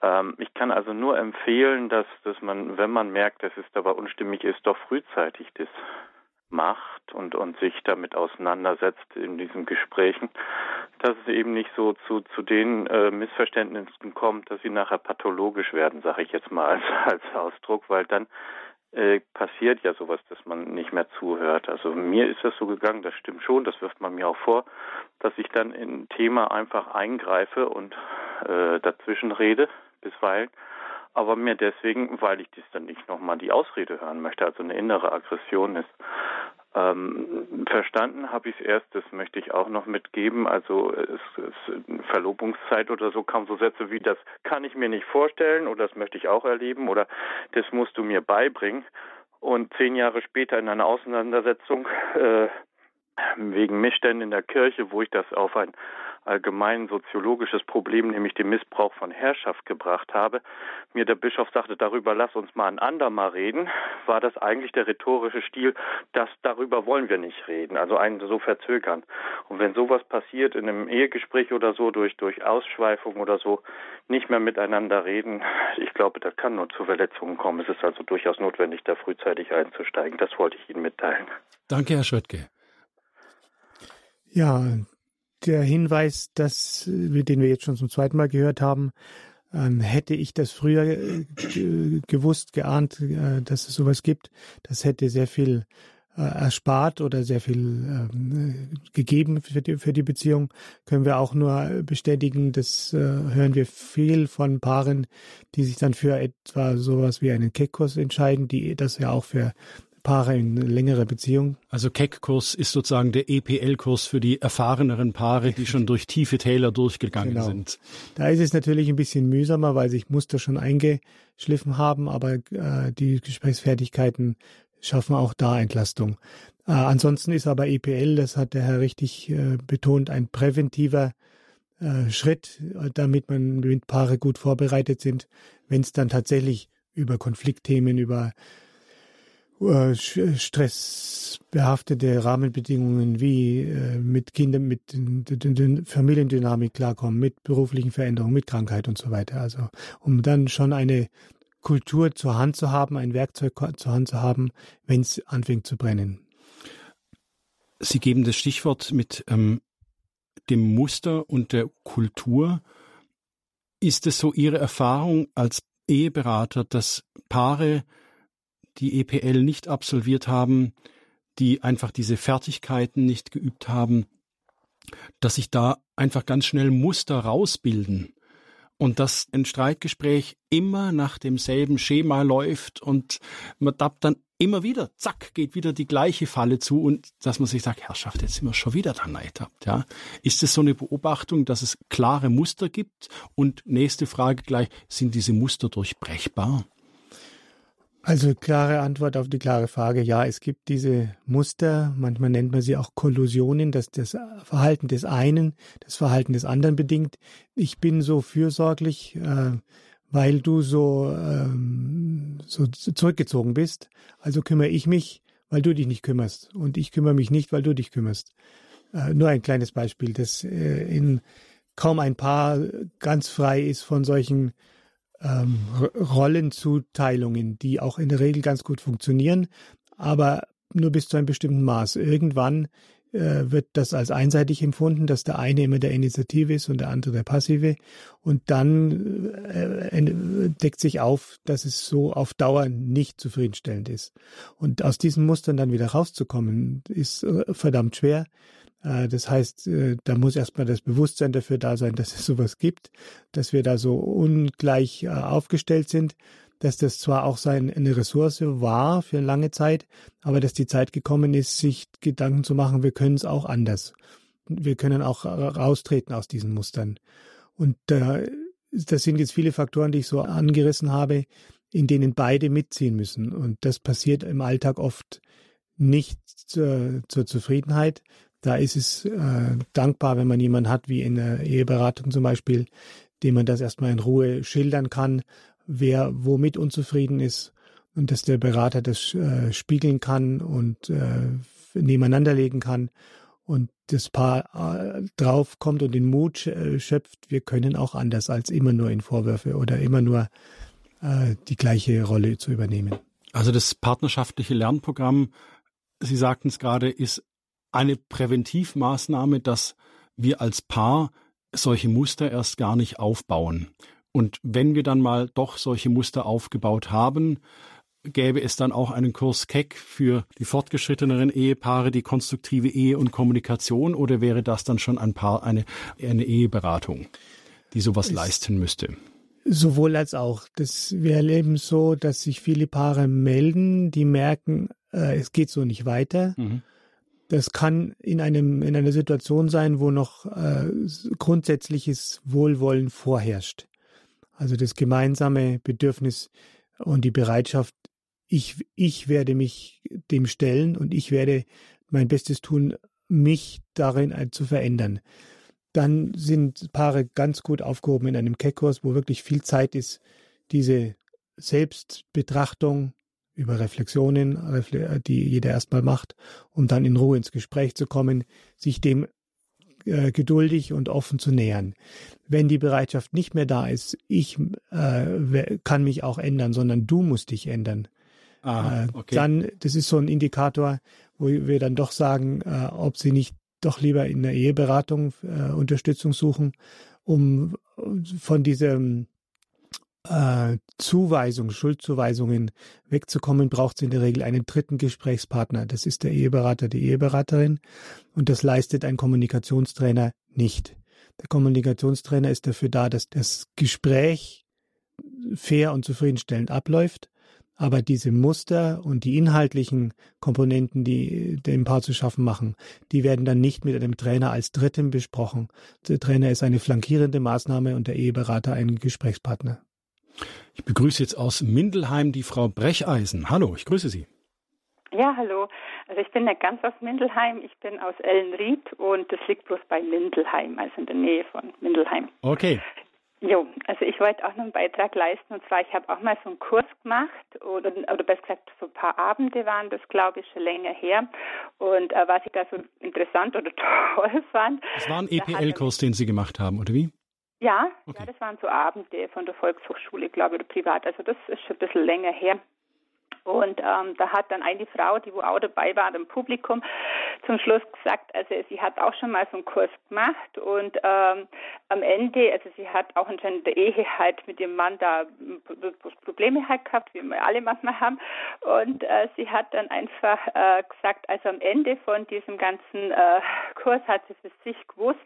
Ähm, ich kann also nur empfehlen, dass dass man, wenn man merkt, dass es dabei unstimmig ist, doch frühzeitig das macht und, und sich damit auseinandersetzt in diesen Gesprächen, dass es eben nicht so zu, zu den äh, Missverständnissen kommt, dass sie nachher pathologisch werden, sage ich jetzt mal als, als Ausdruck, weil dann äh, passiert ja sowas, dass man nicht mehr zuhört. Also mir ist das so gegangen, das stimmt schon, das wirft man mir auch vor, dass ich dann in ein Thema einfach eingreife und äh, dazwischen rede, bisweilen aber mehr deswegen, weil ich dies dann nicht nochmal die Ausrede hören möchte, also eine innere Aggression ist. Ähm, verstanden habe ich es erst, das möchte ich auch noch mitgeben. Also es, es, Verlobungszeit oder so kamen so Sätze wie das kann ich mir nicht vorstellen oder das möchte ich auch erleben oder das musst du mir beibringen. Und zehn Jahre später in einer Auseinandersetzung äh, wegen Missständen in der Kirche, wo ich das auf ein allgemein soziologisches Problem, nämlich den Missbrauch von Herrschaft gebracht habe, mir der Bischof sagte, darüber lass uns mal ein andermal reden, war das eigentlich der rhetorische Stil, dass darüber wollen wir nicht reden, also einen so verzögern. Und wenn sowas passiert in einem Ehegespräch oder so, durch, durch Ausschweifung oder so, nicht mehr miteinander reden, ich glaube, da kann nur zu Verletzungen kommen. Es ist also durchaus notwendig, da frühzeitig einzusteigen. Das wollte ich Ihnen mitteilen. Danke, Herr Schöttke. Ja, der Hinweis, dass, den wir jetzt schon zum zweiten Mal gehört haben, ähm, hätte ich das früher äh, gewusst, geahnt, äh, dass es sowas gibt, das hätte sehr viel äh, erspart oder sehr viel ähm, gegeben für die, für die Beziehung, können wir auch nur bestätigen. Das äh, hören wir viel von Paaren, die sich dann für etwa sowas wie einen Keckkurs entscheiden, die das ja auch für Paare in längerer Beziehung. Also Keck-Kurs ist sozusagen der EPL-Kurs für die erfahreneren Paare, die schon durch tiefe Täler durchgegangen genau. sind. Da ist es natürlich ein bisschen mühsamer, weil sich Muster schon eingeschliffen haben, aber äh, die Gesprächsfertigkeiten schaffen auch da Entlastung. Äh, ansonsten ist aber EPL, das hat der Herr richtig äh, betont, ein präventiver äh, Schritt, damit man mit Paare gut vorbereitet sind, wenn es dann tatsächlich über Konfliktthemen, über äh, stressbehaftete Rahmenbedingungen wie äh, mit Kindern, mit Familiendynamik klarkommen, mit beruflichen Veränderungen, mit Krankheit und so weiter. Also um dann schon eine Kultur zur Hand zu haben, ein Werkzeug zur Hand zu haben, wenn es anfängt zu brennen. Sie geben das Stichwort mit ähm, dem Muster und der Kultur. Ist es so Ihre Erfahrung als Eheberater, dass Paare die EPL nicht absolviert haben, die einfach diese Fertigkeiten nicht geübt haben, dass sich da einfach ganz schnell Muster rausbilden und dass ein Streitgespräch immer nach demselben Schema läuft und man tappt dann immer wieder, zack, geht wieder die gleiche Falle zu und dass man sich sagt, Herrschaft, jetzt sind wir schon wieder da ertappt, ja. Ist es so eine Beobachtung, dass es klare Muster gibt? Und nächste Frage gleich, sind diese Muster durchbrechbar? Also klare Antwort auf die klare Frage, ja, es gibt diese Muster, manchmal nennt man sie auch Kollusionen, dass das Verhalten des einen das Verhalten des anderen bedingt. Ich bin so fürsorglich, äh, weil du so, ähm, so zurückgezogen bist, also kümmere ich mich, weil du dich nicht kümmerst und ich kümmere mich nicht, weil du dich kümmerst. Äh, nur ein kleines Beispiel, das äh, in kaum ein Paar ganz frei ist von solchen ähm, Rollenzuteilungen, die auch in der Regel ganz gut funktionieren, aber nur bis zu einem bestimmten Maß. Irgendwann äh, wird das als einseitig empfunden, dass der eine immer der Initiative ist und der andere der Passive. Und dann äh, deckt sich auf, dass es so auf Dauer nicht zufriedenstellend ist. Und aus diesen Mustern dann wieder rauszukommen, ist äh, verdammt schwer. Äh, das heißt, äh, da muss erstmal das Bewusstsein dafür da sein, dass es sowas gibt, dass wir da so ungleich äh, aufgestellt sind, dass das zwar auch sein, eine Ressource war für lange Zeit, aber dass die Zeit gekommen ist, sich Gedanken zu machen, wir können es auch anders. Wir können auch raustreten aus diesen Mustern. Und äh, das sind jetzt viele Faktoren, die ich so angerissen habe, in denen beide mitziehen müssen. Und das passiert im Alltag oft nicht zur, zur Zufriedenheit, da ist es äh, dankbar, wenn man jemanden hat, wie in der Eheberatung zum Beispiel, dem man das erstmal in Ruhe schildern kann, wer womit unzufrieden ist und dass der Berater das äh, spiegeln kann und äh, nebeneinander legen kann und das Paar äh, drauf kommt und den Mut äh, schöpft, wir können auch anders als immer nur in Vorwürfe oder immer nur äh, die gleiche Rolle zu übernehmen. Also das partnerschaftliche Lernprogramm, Sie sagten es gerade, ist eine Präventivmaßnahme, dass wir als Paar solche Muster erst gar nicht aufbauen. Und wenn wir dann mal doch solche Muster aufgebaut haben, gäbe es dann auch einen Kurs Keck für die fortgeschritteneren Ehepaare, die konstruktive Ehe und Kommunikation, oder wäre das dann schon ein Paar, eine, eine Eheberatung, die sowas es leisten müsste? Sowohl als auch. Das, wir erleben so, dass sich viele Paare melden, die merken, äh, es geht so nicht weiter. Mhm. Das kann in einem in einer Situation sein, wo noch äh, grundsätzliches Wohlwollen vorherrscht. Also das gemeinsame Bedürfnis und die Bereitschaft, ich ich werde mich dem stellen und ich werde mein Bestes tun, mich darin zu verändern. Dann sind Paare ganz gut aufgehoben in einem Keckkurs, wo wirklich viel Zeit ist, diese Selbstbetrachtung, über Reflexionen, die jeder erstmal macht, um dann in Ruhe ins Gespräch zu kommen, sich dem äh, geduldig und offen zu nähern. Wenn die Bereitschaft nicht mehr da ist, ich äh, kann mich auch ändern, sondern du musst dich ändern. Ah, okay. Dann, das ist so ein Indikator, wo wir dann doch sagen, äh, ob sie nicht doch lieber in der Eheberatung äh, Unterstützung suchen, um von diesem äh, Zuweisung, Schuldzuweisungen wegzukommen, braucht es in der Regel einen dritten Gesprächspartner. Das ist der Eheberater, die Eheberaterin. Und das leistet ein Kommunikationstrainer nicht. Der Kommunikationstrainer ist dafür da, dass das Gespräch fair und zufriedenstellend abläuft. Aber diese Muster und die inhaltlichen Komponenten, die dem Paar zu schaffen machen, die werden dann nicht mit einem Trainer als Dritten besprochen. Der Trainer ist eine flankierende Maßnahme und der Eheberater ein Gesprächspartner. Ich begrüße jetzt aus Mindelheim die Frau Brecheisen. Hallo, ich grüße Sie. Ja, hallo. Also ich bin nicht ganz aus Mindelheim, ich bin aus Ellenried und das liegt bloß bei Mindelheim, also in der Nähe von Mindelheim. Okay. Jo, also ich wollte auch noch einen Beitrag leisten und zwar, ich habe auch mal so einen Kurs gemacht oder, oder besser gesagt, so ein paar Abende waren das, glaube ich, schon länger her. Und äh, was ich da so interessant oder toll fand. Das war ein EPL-Kurs, den Sie gemacht haben, oder wie? Ja, okay. ja, das waren so Abende von der Volkshochschule, glaube ich, oder privat. Also das ist schon ein bisschen länger her. Und ähm, da hat dann eine Frau, die wo auch dabei war im Publikum, zum Schluss gesagt, also sie hat auch schon mal so einen Kurs gemacht und ähm, am Ende, also sie hat auch in der Ehe halt mit ihrem Mann da Probleme halt gehabt, wie wir alle manchmal haben. Und äh, sie hat dann einfach äh, gesagt, also am Ende von diesem ganzen äh, Kurs hat sie für sich gewusst,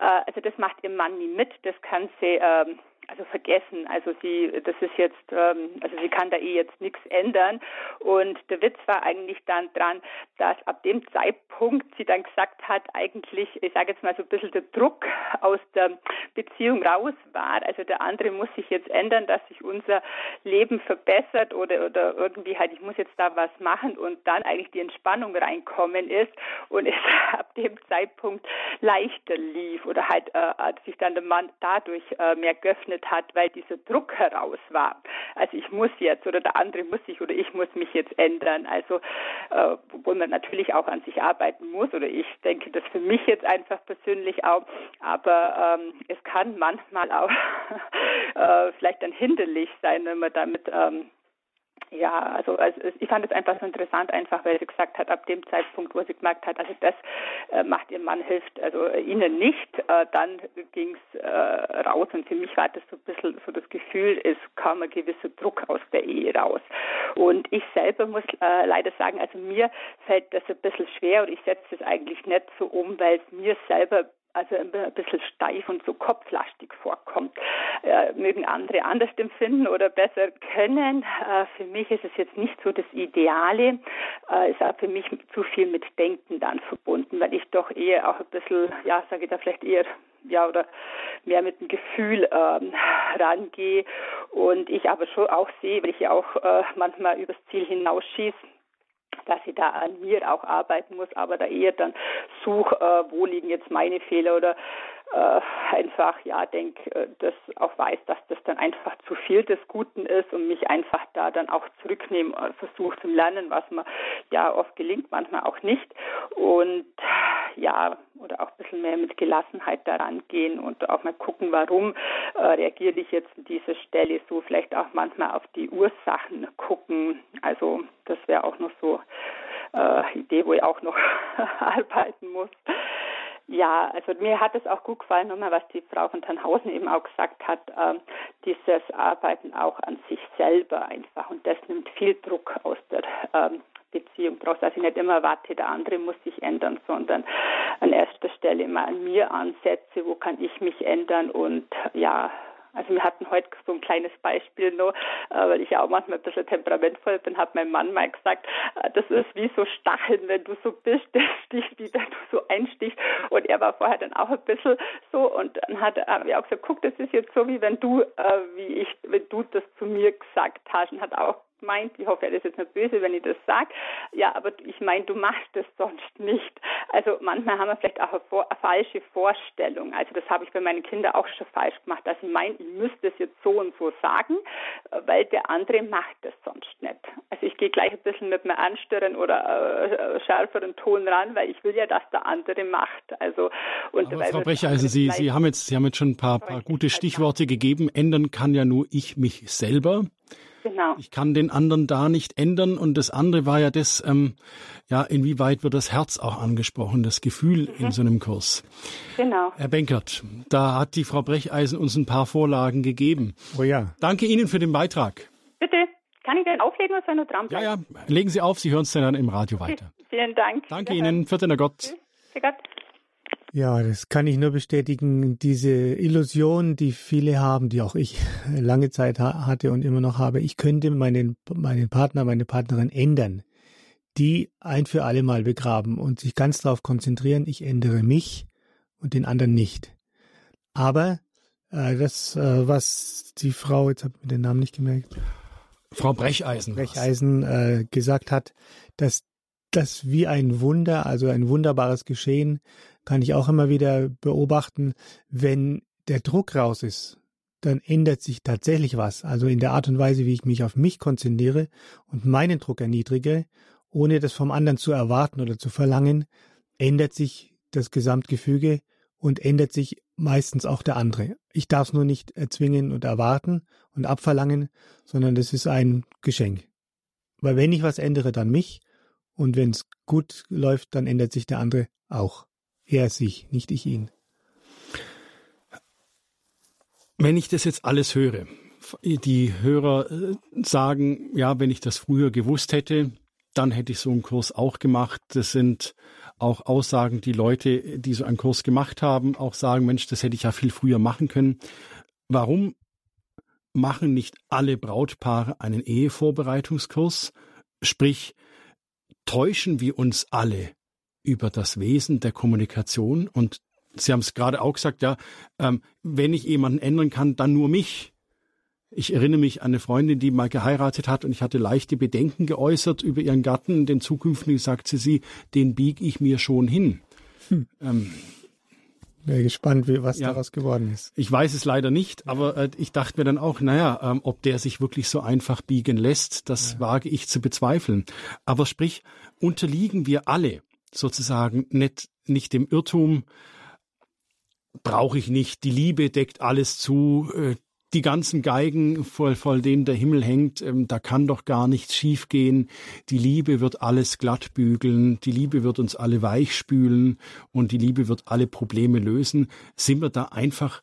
äh, also das macht ihr Mann nie mit, das kann sie ähm, also vergessen. Also sie, das ist jetzt, ähm, also sie kann da eh jetzt nichts ändern. Und der Witz war eigentlich dann dran, dass ab dem Zeitpunkt sie dann gesagt hat, eigentlich, ich sage jetzt mal so ein bisschen der Druck aus der Beziehung raus war. Also der andere muss sich jetzt ändern, dass sich unser Leben verbessert oder, oder irgendwie halt, ich muss jetzt da was machen und dann eigentlich die Entspannung reinkommen ist und es ab dem Zeitpunkt leichter lief oder halt äh, sich dann der Mann dadurch äh, mehr geöffnet geöffnet hat, weil dieser Druck heraus war. Also ich muss jetzt oder der andere muss sich oder ich muss mich jetzt ändern. Also äh, obwohl man natürlich auch an sich arbeiten muss oder ich denke das für mich jetzt einfach persönlich auch. Aber ähm, es kann manchmal auch äh, vielleicht dann hinderlich sein, wenn man damit ähm, ja, also, also ich fand es einfach so interessant, einfach weil sie gesagt hat, ab dem Zeitpunkt, wo sie gemerkt hat, also das äh, macht ihr Mann hilft, also äh, ihnen nicht, äh, dann ging es äh, raus und für mich war das so ein bisschen so das Gefühl, es kam ein gewisser Druck aus der Ehe raus. Und ich selber muss äh, leider sagen, also mir fällt das ein bisschen schwer und ich setze das eigentlich nicht so um, weil es mir selber also ein bisschen steif und so kopflastig vorkommt. Äh, mögen andere anders empfinden oder besser können. Äh, für mich ist es jetzt nicht so das Ideale. Äh, ist auch für mich zu viel mit Denken dann verbunden, weil ich doch eher auch ein bisschen, ja, sage ich da vielleicht eher ja oder mehr mit dem Gefühl ähm, rangehe und ich aber schon auch sehe, weil ich ja auch äh, manchmal übers Ziel hinausschieße, dass ich da an mir auch arbeiten muss, aber da eher dann suche, äh, wo liegen jetzt meine Fehler oder äh, einfach, ja, denke, äh, das auch weiß, dass das dann einfach zu viel des Guten ist und mich einfach da dann auch zurücknehmen, äh, versuche zu lernen, was mir ja oft gelingt, manchmal auch nicht. Und ja, oder auch ein bisschen mehr mit Gelassenheit daran gehen und auch mal gucken, warum äh, reagiere ich jetzt an dieser Stelle so, vielleicht auch manchmal auf die Ursachen gucken. Also das wäre auch noch so äh, Idee, wo ich auch noch arbeiten muss. Ja, also mir hat es auch gut gefallen, nochmal, was die Frau von Tannhausen eben auch gesagt hat, ähm, dieses Arbeiten auch an sich selber einfach. Und das nimmt viel Druck aus der ähm, Beziehung. Brauchst also nicht immer warte, der andere muss sich ändern, sondern an erster Stelle mal an mir ansetze, wo kann ich mich ändern und ja, also wir hatten heute so ein kleines Beispiel noch, äh, weil ich ja auch manchmal ein bisschen temperamentvoll bin, hat mein Mann mal gesagt, äh, das ist wie so Stacheln, wenn du so bist, der sticht, wie wenn du so einstichst. Und er war vorher dann auch ein bisschen so und dann hat er auch gesagt, guck, das ist jetzt so, wie wenn du, äh, wie ich, wenn du das zu mir gesagt hast und hat auch meint, ich hoffe, er ist jetzt nicht böse, wenn ich das sage, ja, aber ich meine, du machst das sonst nicht. Also manchmal haben wir vielleicht auch eine, vor, eine, falsche Vorstellung. Also das habe ich bei meinen Kindern auch schon falsch gemacht, dass ich meine, ich müsste es jetzt so und so sagen, weil der andere macht das sonst nicht. Also ich gehe gleich ein bisschen mit einem anstörenden oder äh, schärferen Ton ran, weil ich will ja, dass der andere macht. Also und aber Frau Brecher, also Sie, Sie haben jetzt, Sie haben jetzt schon ein paar, paar gute Stichworte gegeben. Ändern kann ja nur ich mich selber. Genau. Ich kann den anderen da nicht ändern. Und das andere war ja das, ähm, ja, inwieweit wird das Herz auch angesprochen, das Gefühl mhm. in so einem Kurs. Genau. Herr Benkert, da hat die Frau Brecheisen uns ein paar Vorlagen gegeben. Oh ja. Danke Ihnen für den Beitrag. Bitte. Kann ich den auflegen oder soll nur dran Ja, ja, legen Sie auf, Sie hören es dann im Radio weiter. Vielen Dank. Danke Ihnen. Vierter Gott. Für Gott. Ja, das kann ich nur bestätigen. Diese Illusion, die viele haben, die auch ich lange Zeit hatte und immer noch habe, ich könnte meinen, meinen Partner, meine Partnerin ändern, die ein für alle Mal begraben und sich ganz darauf konzentrieren, ich ändere mich und den anderen nicht. Aber äh, das, äh, was die Frau, jetzt habe ich mir den Namen nicht gemerkt, Frau Brecheisen, Brecheisen äh, gesagt hat, dass das wie ein Wunder, also ein wunderbares Geschehen, kann ich auch immer wieder beobachten, wenn der Druck raus ist, dann ändert sich tatsächlich was. Also in der Art und Weise, wie ich mich auf mich konzentriere und meinen Druck erniedrige, ohne das vom anderen zu erwarten oder zu verlangen, ändert sich das Gesamtgefüge und ändert sich meistens auch der andere. Ich darf es nur nicht erzwingen und erwarten und abverlangen, sondern das ist ein Geschenk. Weil wenn ich was ändere, dann mich und wenn es gut läuft, dann ändert sich der andere auch. Er sich, nicht ich ihn. Wenn ich das jetzt alles höre, die Hörer äh, sagen, ja, wenn ich das früher gewusst hätte, dann hätte ich so einen Kurs auch gemacht. Das sind auch Aussagen, die Leute, die so einen Kurs gemacht haben, auch sagen, Mensch, das hätte ich ja viel früher machen können. Warum machen nicht alle Brautpaare einen Ehevorbereitungskurs? Sprich, täuschen wir uns alle über das Wesen der Kommunikation. Und Sie haben es gerade auch gesagt, ja, ähm, wenn ich jemanden ändern kann, dann nur mich. Ich erinnere mich an eine Freundin, die mal geheiratet hat und ich hatte leichte Bedenken geäußert über ihren Gatten, den zukünftigen, sagte sie, den bieg ich mir schon hin. Hm. Ähm, Wäre gespannt, wie, was ja. daraus geworden ist. Ich weiß es leider nicht, aber äh, ich dachte mir dann auch, naja, ähm, ob der sich wirklich so einfach biegen lässt, das ja. wage ich zu bezweifeln. Aber sprich, unterliegen wir alle sozusagen nicht, nicht dem Irrtum, brauche ich nicht, die Liebe deckt alles zu, äh, die ganzen Geigen, vor, vor denen der Himmel hängt, ähm, da kann doch gar nichts schiefgehen. Die Liebe wird alles glatt bügeln, die Liebe wird uns alle weichspülen und die Liebe wird alle Probleme lösen. Sind wir da einfach,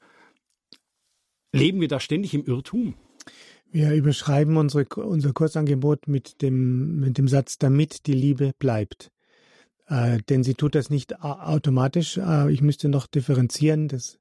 leben wir da ständig im Irrtum? Wir überschreiben unsere, unser Kursangebot mit dem, mit dem Satz, damit die Liebe bleibt. Äh, denn sie tut das nicht automatisch. Äh, ich müsste noch differenzieren. Das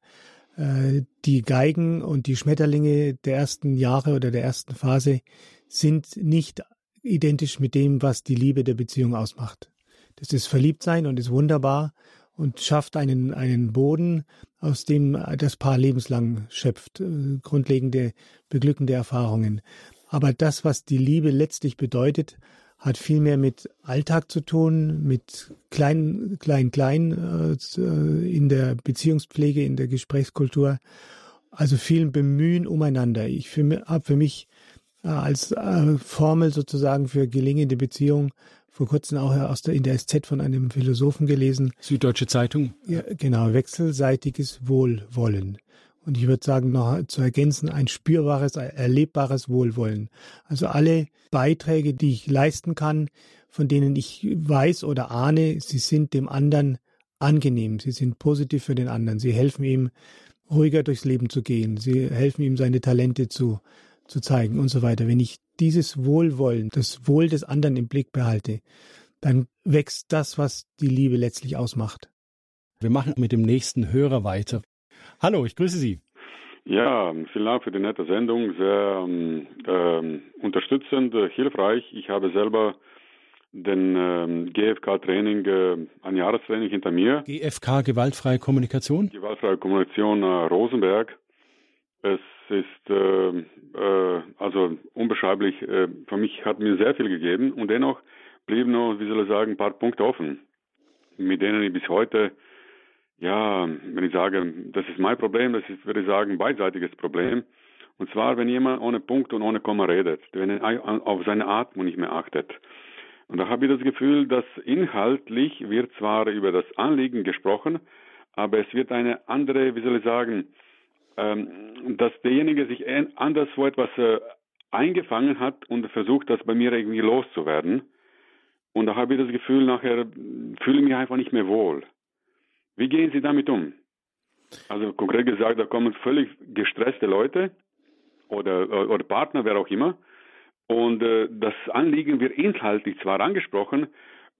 die Geigen und die Schmetterlinge der ersten Jahre oder der ersten Phase sind nicht identisch mit dem, was die Liebe der Beziehung ausmacht. Das ist Verliebtsein und ist wunderbar und schafft einen, einen Boden, aus dem das Paar lebenslang schöpft, äh, grundlegende, beglückende Erfahrungen. Aber das, was die Liebe letztlich bedeutet, hat viel mehr mit Alltag zu tun, mit klein, klein, klein äh, in der Beziehungspflege, in der Gesprächskultur. Also vielen Bemühen umeinander. Ich habe für mich äh, als äh, Formel sozusagen für gelingende Beziehung vor kurzem auch aus der, in der SZ von einem Philosophen gelesen. Süddeutsche Zeitung. Ja, genau, wechselseitiges Wohlwollen und ich würde sagen, noch zu ergänzen, ein spürbares, erlebbares Wohlwollen. Also alle Beiträge, die ich leisten kann, von denen ich weiß oder ahne, sie sind dem anderen angenehm, sie sind positiv für den anderen, sie helfen ihm, ruhiger durchs Leben zu gehen, sie helfen ihm, seine Talente zu, zu zeigen und so weiter. Wenn ich dieses Wohlwollen, das Wohl des anderen im Blick behalte, dann wächst das, was die Liebe letztlich ausmacht. Wir machen mit dem nächsten Hörer weiter. Hallo, ich grüße Sie. Ja, vielen Dank für die nette Sendung. Sehr äh, unterstützend, äh, hilfreich. Ich habe selber den äh, GFK-Training, äh, ein Jahrestraining hinter mir. GFK, gewaltfreie Kommunikation? Gewaltfreie Kommunikation äh, Rosenberg. Es ist äh, äh, also unbeschreiblich. Äh, für mich hat mir sehr viel gegeben und dennoch blieben noch, wie soll ich sagen, ein paar Punkte offen, mit denen ich bis heute ja, wenn ich sage, das ist mein Problem, das ist, würde ich sagen, beidseitiges Problem. Und zwar, wenn jemand ohne Punkt und ohne Komma redet, wenn er auf seine Atmung nicht mehr achtet. Und da habe ich das Gefühl, dass inhaltlich wird zwar über das Anliegen gesprochen, aber es wird eine andere, wie soll ich sagen, ähm, dass derjenige sich anderswo etwas äh, eingefangen hat und versucht, das bei mir irgendwie loszuwerden. Und da habe ich das Gefühl, nachher fühle ich mich einfach nicht mehr wohl. Wie gehen Sie damit um? Also konkret gesagt, da kommen völlig gestresste Leute oder, oder Partner, wer auch immer. Und äh, das Anliegen wird inhaltlich zwar angesprochen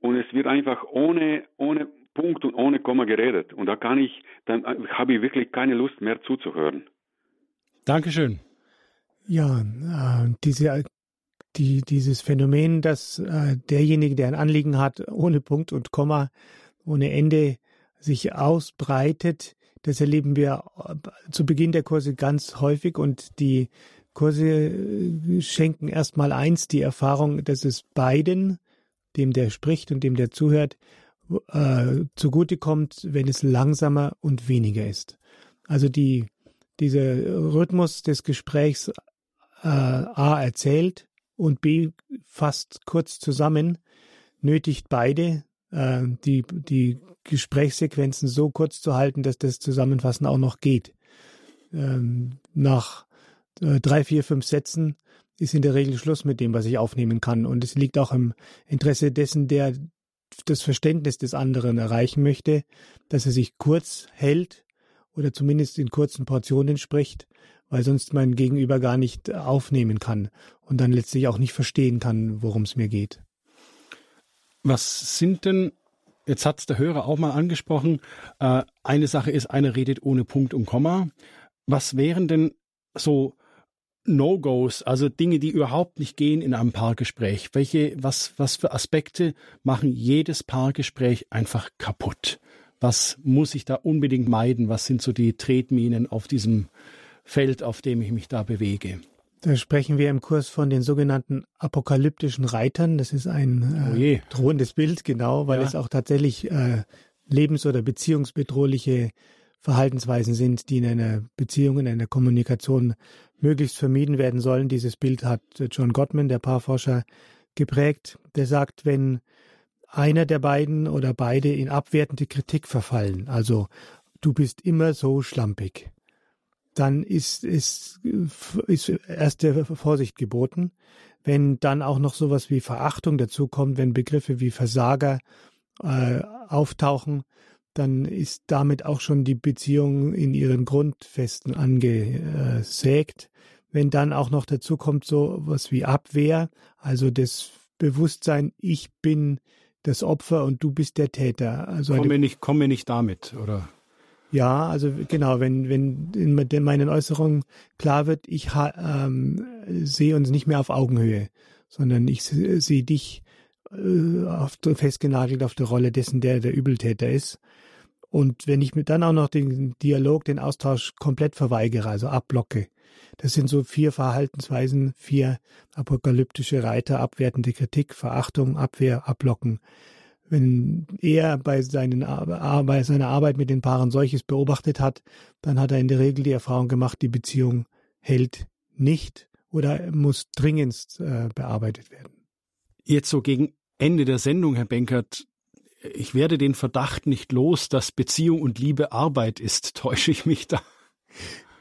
und es wird einfach ohne, ohne Punkt und ohne Komma geredet. Und da kann ich, dann äh, habe ich wirklich keine Lust mehr zuzuhören. Dankeschön. Ja, äh, diese, die, dieses Phänomen, dass äh, derjenige, der ein Anliegen hat, ohne Punkt und Komma, ohne Ende sich ausbreitet. Das erleben wir äh, zu Beginn der Kurse ganz häufig und die Kurse äh, schenken erstmal eins, die Erfahrung, dass es beiden, dem der spricht und dem der zuhört, äh, zugutekommt, wenn es langsamer und weniger ist. Also die, dieser Rhythmus des Gesprächs äh, A erzählt und B fasst kurz zusammen, nötigt beide, äh, die, die Gesprächssequenzen so kurz zu halten, dass das Zusammenfassen auch noch geht. Ähm, nach äh, drei, vier, fünf Sätzen ist in der Regel Schluss mit dem, was ich aufnehmen kann. Und es liegt auch im Interesse dessen, der das Verständnis des anderen erreichen möchte, dass er sich kurz hält oder zumindest in kurzen Portionen spricht, weil sonst mein Gegenüber gar nicht aufnehmen kann und dann letztlich auch nicht verstehen kann, worum es mir geht. Was sind denn Jetzt hat es der Hörer auch mal angesprochen. Äh, eine Sache ist, einer redet ohne Punkt und Komma. Was wären denn so No-Gos, also Dinge, die überhaupt nicht gehen in einem Paargespräch? Welche, was, was für Aspekte machen jedes Paargespräch einfach kaputt? Was muss ich da unbedingt meiden? Was sind so die Tretminen auf diesem Feld, auf dem ich mich da bewege? Da sprechen wir im Kurs von den sogenannten apokalyptischen Reitern. Das ist ein äh, oh drohendes Bild, genau, weil ja. es auch tatsächlich äh, lebens- oder beziehungsbedrohliche Verhaltensweisen sind, die in einer Beziehung, in einer Kommunikation möglichst vermieden werden sollen. Dieses Bild hat John Gottman, der Paarforscher, geprägt. Der sagt, wenn einer der beiden oder beide in abwertende Kritik verfallen, also du bist immer so schlampig, dann ist, ist, ist erste Vorsicht geboten. Wenn dann auch noch sowas wie Verachtung dazukommt, wenn Begriffe wie Versager äh, auftauchen, dann ist damit auch schon die Beziehung in ihren Grundfesten angesägt. Wenn dann auch noch dazu kommt so was wie Abwehr, also das Bewusstsein, ich bin das Opfer und du bist der Täter. Also komme nicht, komme nicht damit, oder? Ja, also genau, wenn, wenn in meinen Äußerungen klar wird, ich ähm, sehe uns nicht mehr auf Augenhöhe, sondern ich sehe dich äh, auf, festgenagelt auf der Rolle dessen, der der Übeltäter ist. Und wenn ich mir dann auch noch den Dialog, den Austausch komplett verweigere, also abblocke, das sind so vier Verhaltensweisen, vier apokalyptische Reiter, abwertende Kritik, Verachtung, Abwehr, Ablocken. Wenn er bei, seinen, bei seiner Arbeit mit den Paaren solches beobachtet hat, dann hat er in der Regel die Erfahrung gemacht, die Beziehung hält nicht oder muss dringendst äh, bearbeitet werden. Jetzt so gegen Ende der Sendung, Herr Benkert, ich werde den Verdacht nicht los, dass Beziehung und Liebe Arbeit ist. Täusche ich mich da?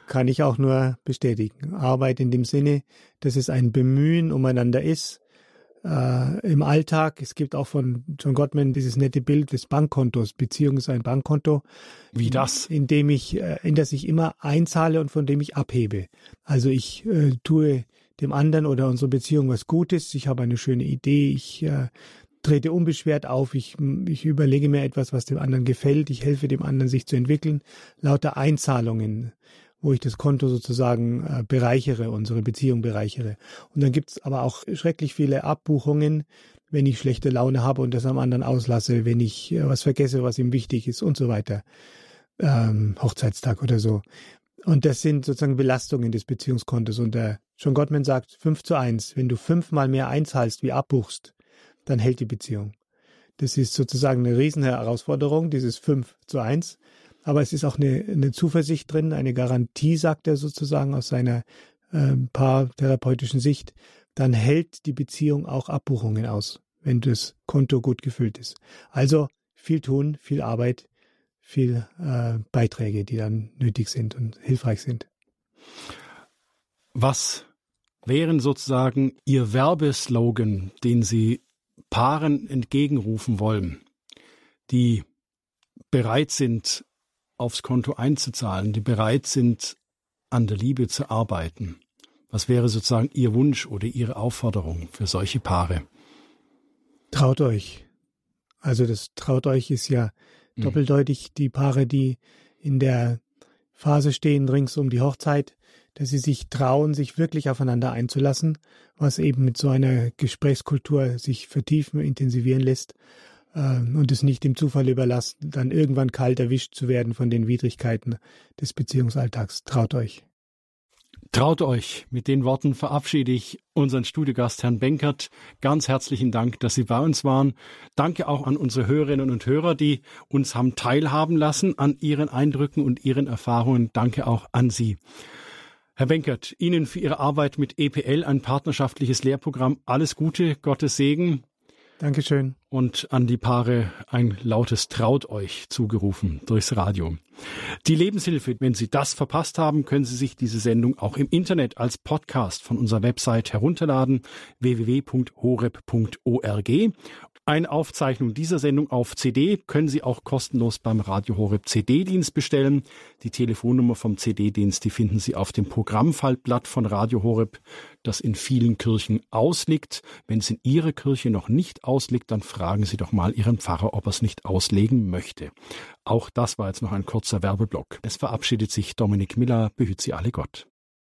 Kann ich auch nur bestätigen. Arbeit in dem Sinne, dass es ein Bemühen umeinander ist. Äh, Im Alltag, es gibt auch von John Gottman dieses nette Bild des Bankkontos. Beziehung ist ein Bankkonto. Wie das? In, in dem ich, äh, in das ich immer einzahle und von dem ich abhebe. Also ich äh, tue dem anderen oder unserer Beziehung was Gutes. Ich habe eine schöne Idee. Ich äh, trete unbeschwert auf, ich, ich überlege mir etwas, was dem anderen gefällt, ich helfe dem anderen, sich zu entwickeln, lauter Einzahlungen, wo ich das Konto sozusagen äh, bereichere, unsere Beziehung bereichere. Und dann gibt's aber auch schrecklich viele Abbuchungen, wenn ich schlechte Laune habe und das am anderen auslasse, wenn ich äh, was vergesse, was ihm wichtig ist und so weiter. Ähm, Hochzeitstag oder so. Und das sind sozusagen Belastungen des Beziehungskontos. Und der John Gottman sagt, fünf zu eins. Wenn du fünfmal mehr einzahlst, wie abbuchst, dann hält die Beziehung. Das ist sozusagen eine Riesenherausforderung, dieses 5 zu 1. Aber es ist auch eine, eine Zuversicht drin, eine Garantie, sagt er sozusagen aus seiner äh, paartherapeutischen Sicht. Dann hält die Beziehung auch Abbuchungen aus, wenn das Konto gut gefüllt ist. Also viel tun, viel Arbeit, viel äh, Beiträge, die dann nötig sind und hilfreich sind. Was wären sozusagen Ihr Werbeslogan, den Sie Paaren entgegenrufen wollen, die bereit sind, aufs Konto einzuzahlen, die bereit sind, an der Liebe zu arbeiten? Was wäre sozusagen Ihr Wunsch oder Ihre Aufforderung für solche Paare? Traut euch. Also das traut euch ist ja mhm. doppeldeutig. Die Paare, die in der Phase stehen, rings um die Hochzeit, dass sie sich trauen, sich wirklich aufeinander einzulassen, was eben mit so einer Gesprächskultur sich vertiefen, intensivieren lässt und es nicht dem Zufall überlassen, dann irgendwann kalt erwischt zu werden von den Widrigkeiten des Beziehungsalltags. Traut euch. Traut euch. Mit den Worten verabschiede ich unseren Studiogast Herrn Benkert. Ganz herzlichen Dank, dass Sie bei uns waren. Danke auch an unsere Hörerinnen und Hörer, die uns haben teilhaben lassen an Ihren Eindrücken und Ihren Erfahrungen. Danke auch an Sie. Herr Benkert, Ihnen für Ihre Arbeit mit EPL, ein partnerschaftliches Lehrprogramm, alles Gute, Gottes Segen. Dankeschön. Und an die Paare ein lautes Traut euch zugerufen durchs Radio. Die Lebenshilfe, wenn Sie das verpasst haben, können Sie sich diese Sendung auch im Internet als Podcast von unserer Website herunterladen, www.horeb.org eine Aufzeichnung dieser Sendung auf CD können Sie auch kostenlos beim Radio Horeb CD-Dienst bestellen. Die Telefonnummer vom CD-Dienst, die finden Sie auf dem Programmfaltblatt von Radio Horeb, das in vielen Kirchen ausliegt. Wenn es in Ihrer Kirche noch nicht ausliegt, dann fragen Sie doch mal Ihren Pfarrer, ob er es nicht auslegen möchte. Auch das war jetzt noch ein kurzer Werbeblock. Es verabschiedet sich Dominik Miller, behüt Sie alle Gott.